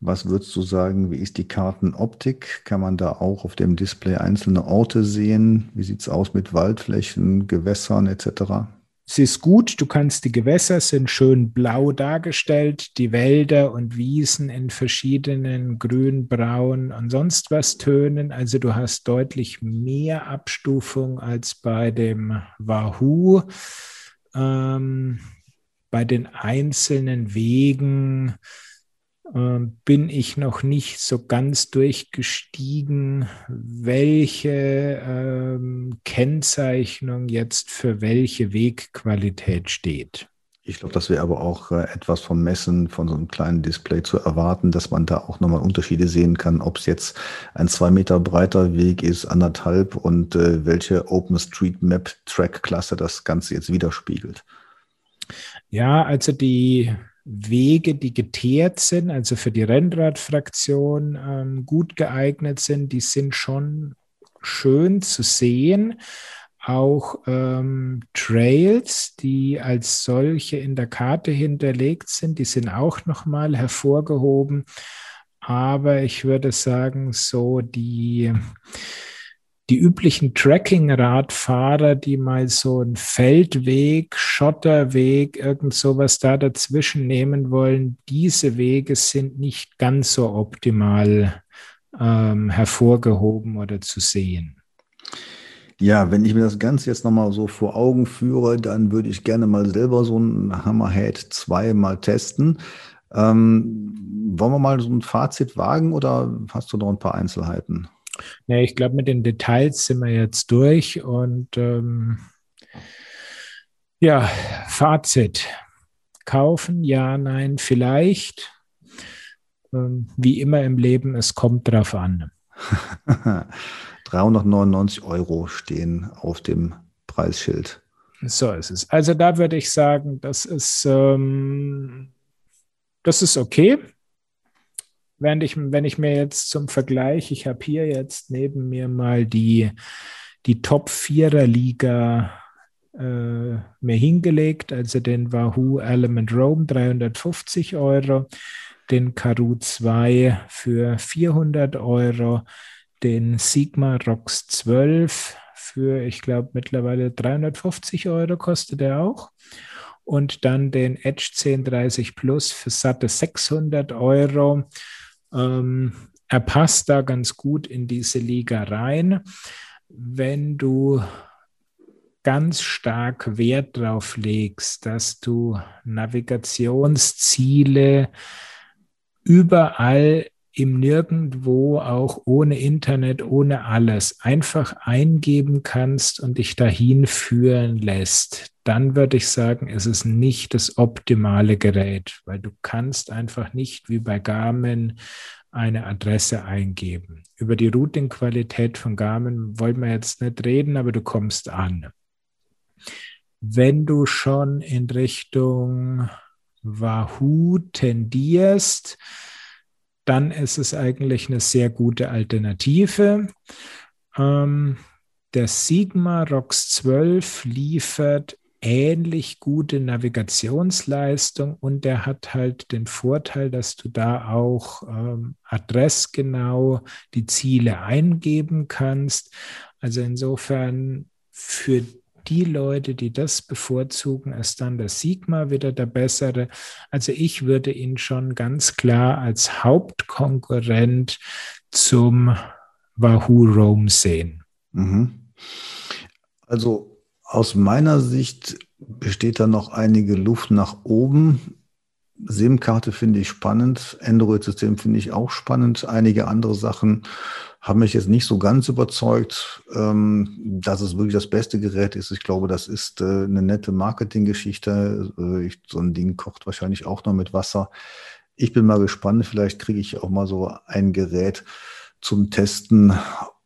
Was würdest du sagen, wie ist die Kartenoptik? Kann man da auch auf dem Display einzelne Orte sehen? Wie sieht es aus mit Waldflächen, Gewässern etc.? Es ist gut, du kannst die Gewässer sind schön blau dargestellt, die Wälder und Wiesen in verschiedenen grün, braun und sonst was Tönen. Also du hast deutlich mehr Abstufung als bei dem Wahoo. Ähm, bei den einzelnen Wegen bin ich noch nicht so ganz durchgestiegen, welche ähm, Kennzeichnung jetzt für welche Wegqualität steht. Ich glaube, das wäre aber auch äh, etwas vom Messen von so einem kleinen Display zu erwarten, dass man da auch nochmal Unterschiede sehen kann, ob es jetzt ein zwei Meter breiter Weg ist, anderthalb und äh, welche OpenStreetMap-Track-Klasse das Ganze jetzt widerspiegelt. Ja, also die Wege, die geteert sind, also für die Rennradfraktion ähm, gut geeignet sind, die sind schon schön zu sehen. Auch ähm, Trails, die als solche in der Karte hinterlegt sind, die sind auch nochmal hervorgehoben. Aber ich würde sagen, so die die üblichen Tracking-Radfahrer, die mal so einen Feldweg, Schotterweg, irgend sowas da dazwischen nehmen wollen, diese Wege sind nicht ganz so optimal ähm, hervorgehoben oder zu sehen. Ja, wenn ich mir das Ganze jetzt nochmal so vor Augen führe, dann würde ich gerne mal selber so ein Hammerhead 2 mal testen. Ähm, wollen wir mal so ein Fazit wagen oder hast du noch ein paar Einzelheiten? Ja, ich glaube, mit den Details sind wir jetzt durch und ähm, ja, Fazit. Kaufen, ja, nein, vielleicht. Ähm, wie immer im Leben, es kommt drauf an. <laughs> 399 Euro stehen auf dem Preisschild. So ist es. Also da würde ich sagen, das ist, ähm, das ist okay. Während ich, wenn ich mir jetzt zum Vergleich, ich habe hier jetzt neben mir mal die, die Top-4er-Liga äh, mir hingelegt, also den Wahoo Element Rome 350 Euro, den Karoo 2 für 400 Euro, den Sigma Rox 12 für, ich glaube, mittlerweile 350 Euro kostet er auch. Und dann den Edge 1030 Plus für satte 600 Euro. Ähm, er passt da ganz gut in diese Liga rein. Wenn du ganz stark Wert darauf legst, dass du Navigationsziele überall im Nirgendwo, auch ohne Internet, ohne alles, einfach eingeben kannst und dich dahin führen lässt, dann würde ich sagen, ist es nicht das optimale Gerät, weil du kannst einfach nicht wie bei Garmin eine Adresse eingeben. Über die Routing-Qualität von Garmin wollen wir jetzt nicht reden, aber du kommst an. Wenn du schon in Richtung Wahoo tendierst, dann ist es eigentlich eine sehr gute Alternative. Ähm, der Sigma ROX 12 liefert ähnlich gute Navigationsleistung und der hat halt den Vorteil, dass du da auch ähm, adressgenau die Ziele eingeben kannst. Also insofern für die Leute, die das bevorzugen, ist dann der Sigma wieder der bessere. Also ich würde ihn schon ganz klar als Hauptkonkurrent zum Wahoo Roam sehen. Mhm. Also aus meiner Sicht besteht da noch einige Luft nach oben. SIM-Karte finde ich spannend, Android-System finde ich auch spannend. Einige andere Sachen haben mich jetzt nicht so ganz überzeugt, ähm, dass es wirklich das beste Gerät ist. Ich glaube, das ist äh, eine nette Marketinggeschichte. Äh, so ein Ding kocht wahrscheinlich auch noch mit Wasser. Ich bin mal gespannt. Vielleicht kriege ich auch mal so ein Gerät zum Testen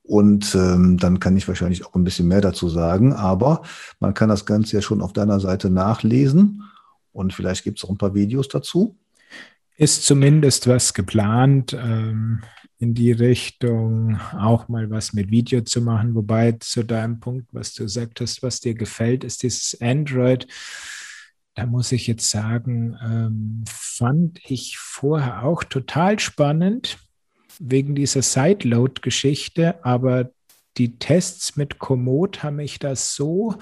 und ähm, dann kann ich wahrscheinlich auch ein bisschen mehr dazu sagen. Aber man kann das Ganze ja schon auf deiner Seite nachlesen und vielleicht gibt es auch ein paar Videos dazu. Ist zumindest was geplant. Ähm, in die Richtung auch mal was mit Video zu machen. Wobei zu deinem Punkt, was du gesagt hast, was dir gefällt, ist dieses Android. Da muss ich jetzt sagen, ähm, fand ich vorher auch total spannend wegen dieser Sideload-Geschichte, aber die Tests mit Komoot haben mich da so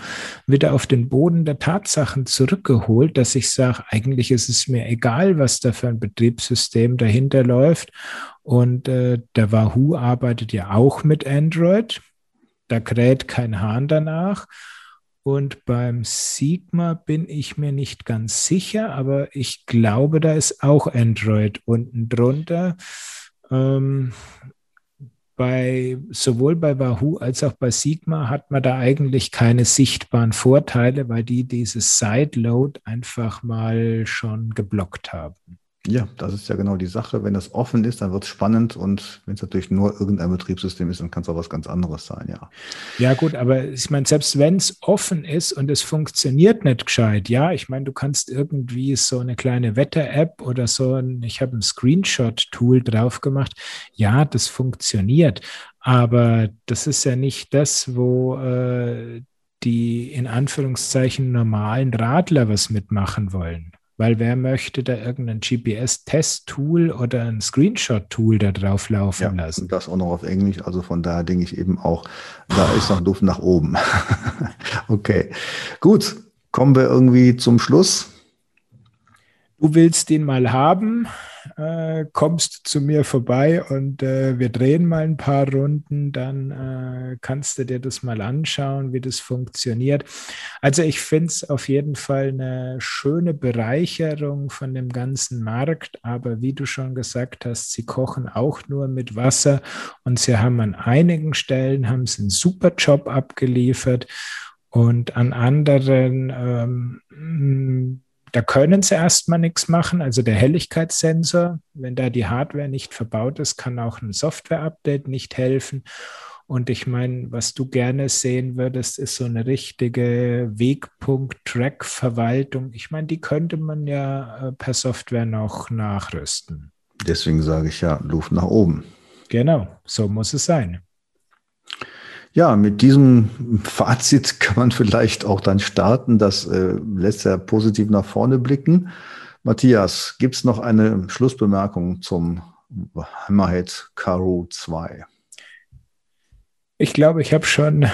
wieder auf den Boden der Tatsachen zurückgeholt, dass ich sage, eigentlich ist es mir egal, was da für ein Betriebssystem dahinter läuft. Und äh, der Wahoo arbeitet ja auch mit Android. Da kräht kein Hahn danach. Und beim Sigma bin ich mir nicht ganz sicher, aber ich glaube, da ist auch Android unten drunter. Ähm, bei, sowohl bei Wahoo als auch bei Sigma hat man da eigentlich keine sichtbaren Vorteile, weil die dieses Sideload einfach mal schon geblockt haben. Ja, das ist ja genau die Sache. Wenn das offen ist, dann wird es spannend und wenn es natürlich nur irgendein Betriebssystem ist, dann kann es auch was ganz anderes sein, ja. Ja, gut, aber ich meine, selbst wenn es offen ist und es funktioniert nicht gescheit, ja, ich meine, du kannst irgendwie so eine kleine Wetter-App oder so ein, ich habe ein Screenshot-Tool drauf gemacht, ja, das funktioniert. Aber das ist ja nicht das, wo äh, die in Anführungszeichen normalen Radler was mitmachen wollen. Weil wer möchte da irgendein GPS-Test-Tool oder ein Screenshot-Tool da drauf laufen ja, lassen? Und das auch noch auf Englisch. Also von daher denke ich eben auch, da ist noch Luft nach oben. <laughs> okay, gut. Kommen wir irgendwie zum Schluss. Du willst den mal haben äh, kommst zu mir vorbei und äh, wir drehen mal ein paar Runden, dann äh, kannst du dir das mal anschauen, wie das funktioniert. Also ich finde es auf jeden Fall eine schöne Bereicherung von dem ganzen Markt, aber wie du schon gesagt hast, sie kochen auch nur mit Wasser und sie haben an einigen Stellen haben sie einen super Job abgeliefert und an anderen ähm, da können sie erstmal nichts machen. Also der Helligkeitssensor, wenn da die Hardware nicht verbaut ist, kann auch ein Software-Update nicht helfen. Und ich meine, was du gerne sehen würdest, ist so eine richtige Wegpunkt-Track-Verwaltung. Ich meine, die könnte man ja äh, per Software noch nachrüsten. Deswegen sage ich ja, Luft nach oben. Genau, so muss es sein. Ja, mit diesem Fazit <laughs> kann man vielleicht auch dann starten. Das äh, lässt ja positiv nach vorne blicken. Matthias, gibt es noch eine Schlussbemerkung zum Hammerhead Caro 2? Ich glaube, ich habe schon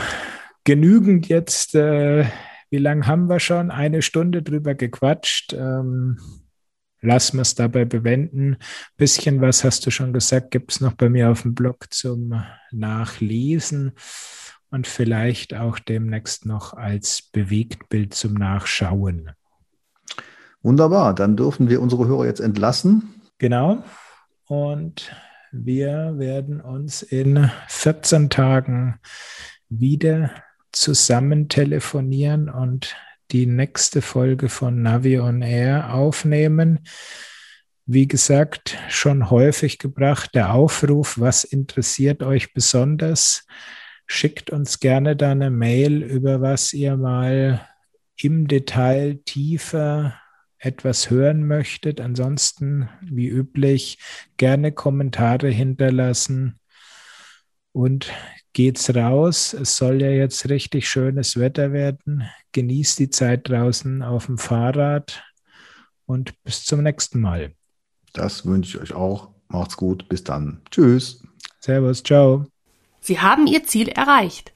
genügend jetzt, äh, wie lange haben wir schon? Eine Stunde drüber gequatscht. Ähm, lassen wir es dabei bewenden. Bisschen was hast du schon gesagt, gibt es noch bei mir auf dem Blog zum Nachlesen und vielleicht auch demnächst noch als Bewegtbild zum Nachschauen. Wunderbar, dann dürfen wir unsere Hörer jetzt entlassen. Genau. Und wir werden uns in 14 Tagen wieder zusammen telefonieren und die nächste Folge von Navi on Air aufnehmen. Wie gesagt, schon häufig gebracht der Aufruf, was interessiert euch besonders? Schickt uns gerne da eine Mail, über was ihr mal im Detail tiefer etwas hören möchtet. Ansonsten, wie üblich, gerne Kommentare hinterlassen und geht's raus. Es soll ja jetzt richtig schönes Wetter werden. Genießt die Zeit draußen auf dem Fahrrad und bis zum nächsten Mal. Das wünsche ich euch auch. Macht's gut. Bis dann. Tschüss. Servus. Ciao. Sie haben Ihr Ziel erreicht.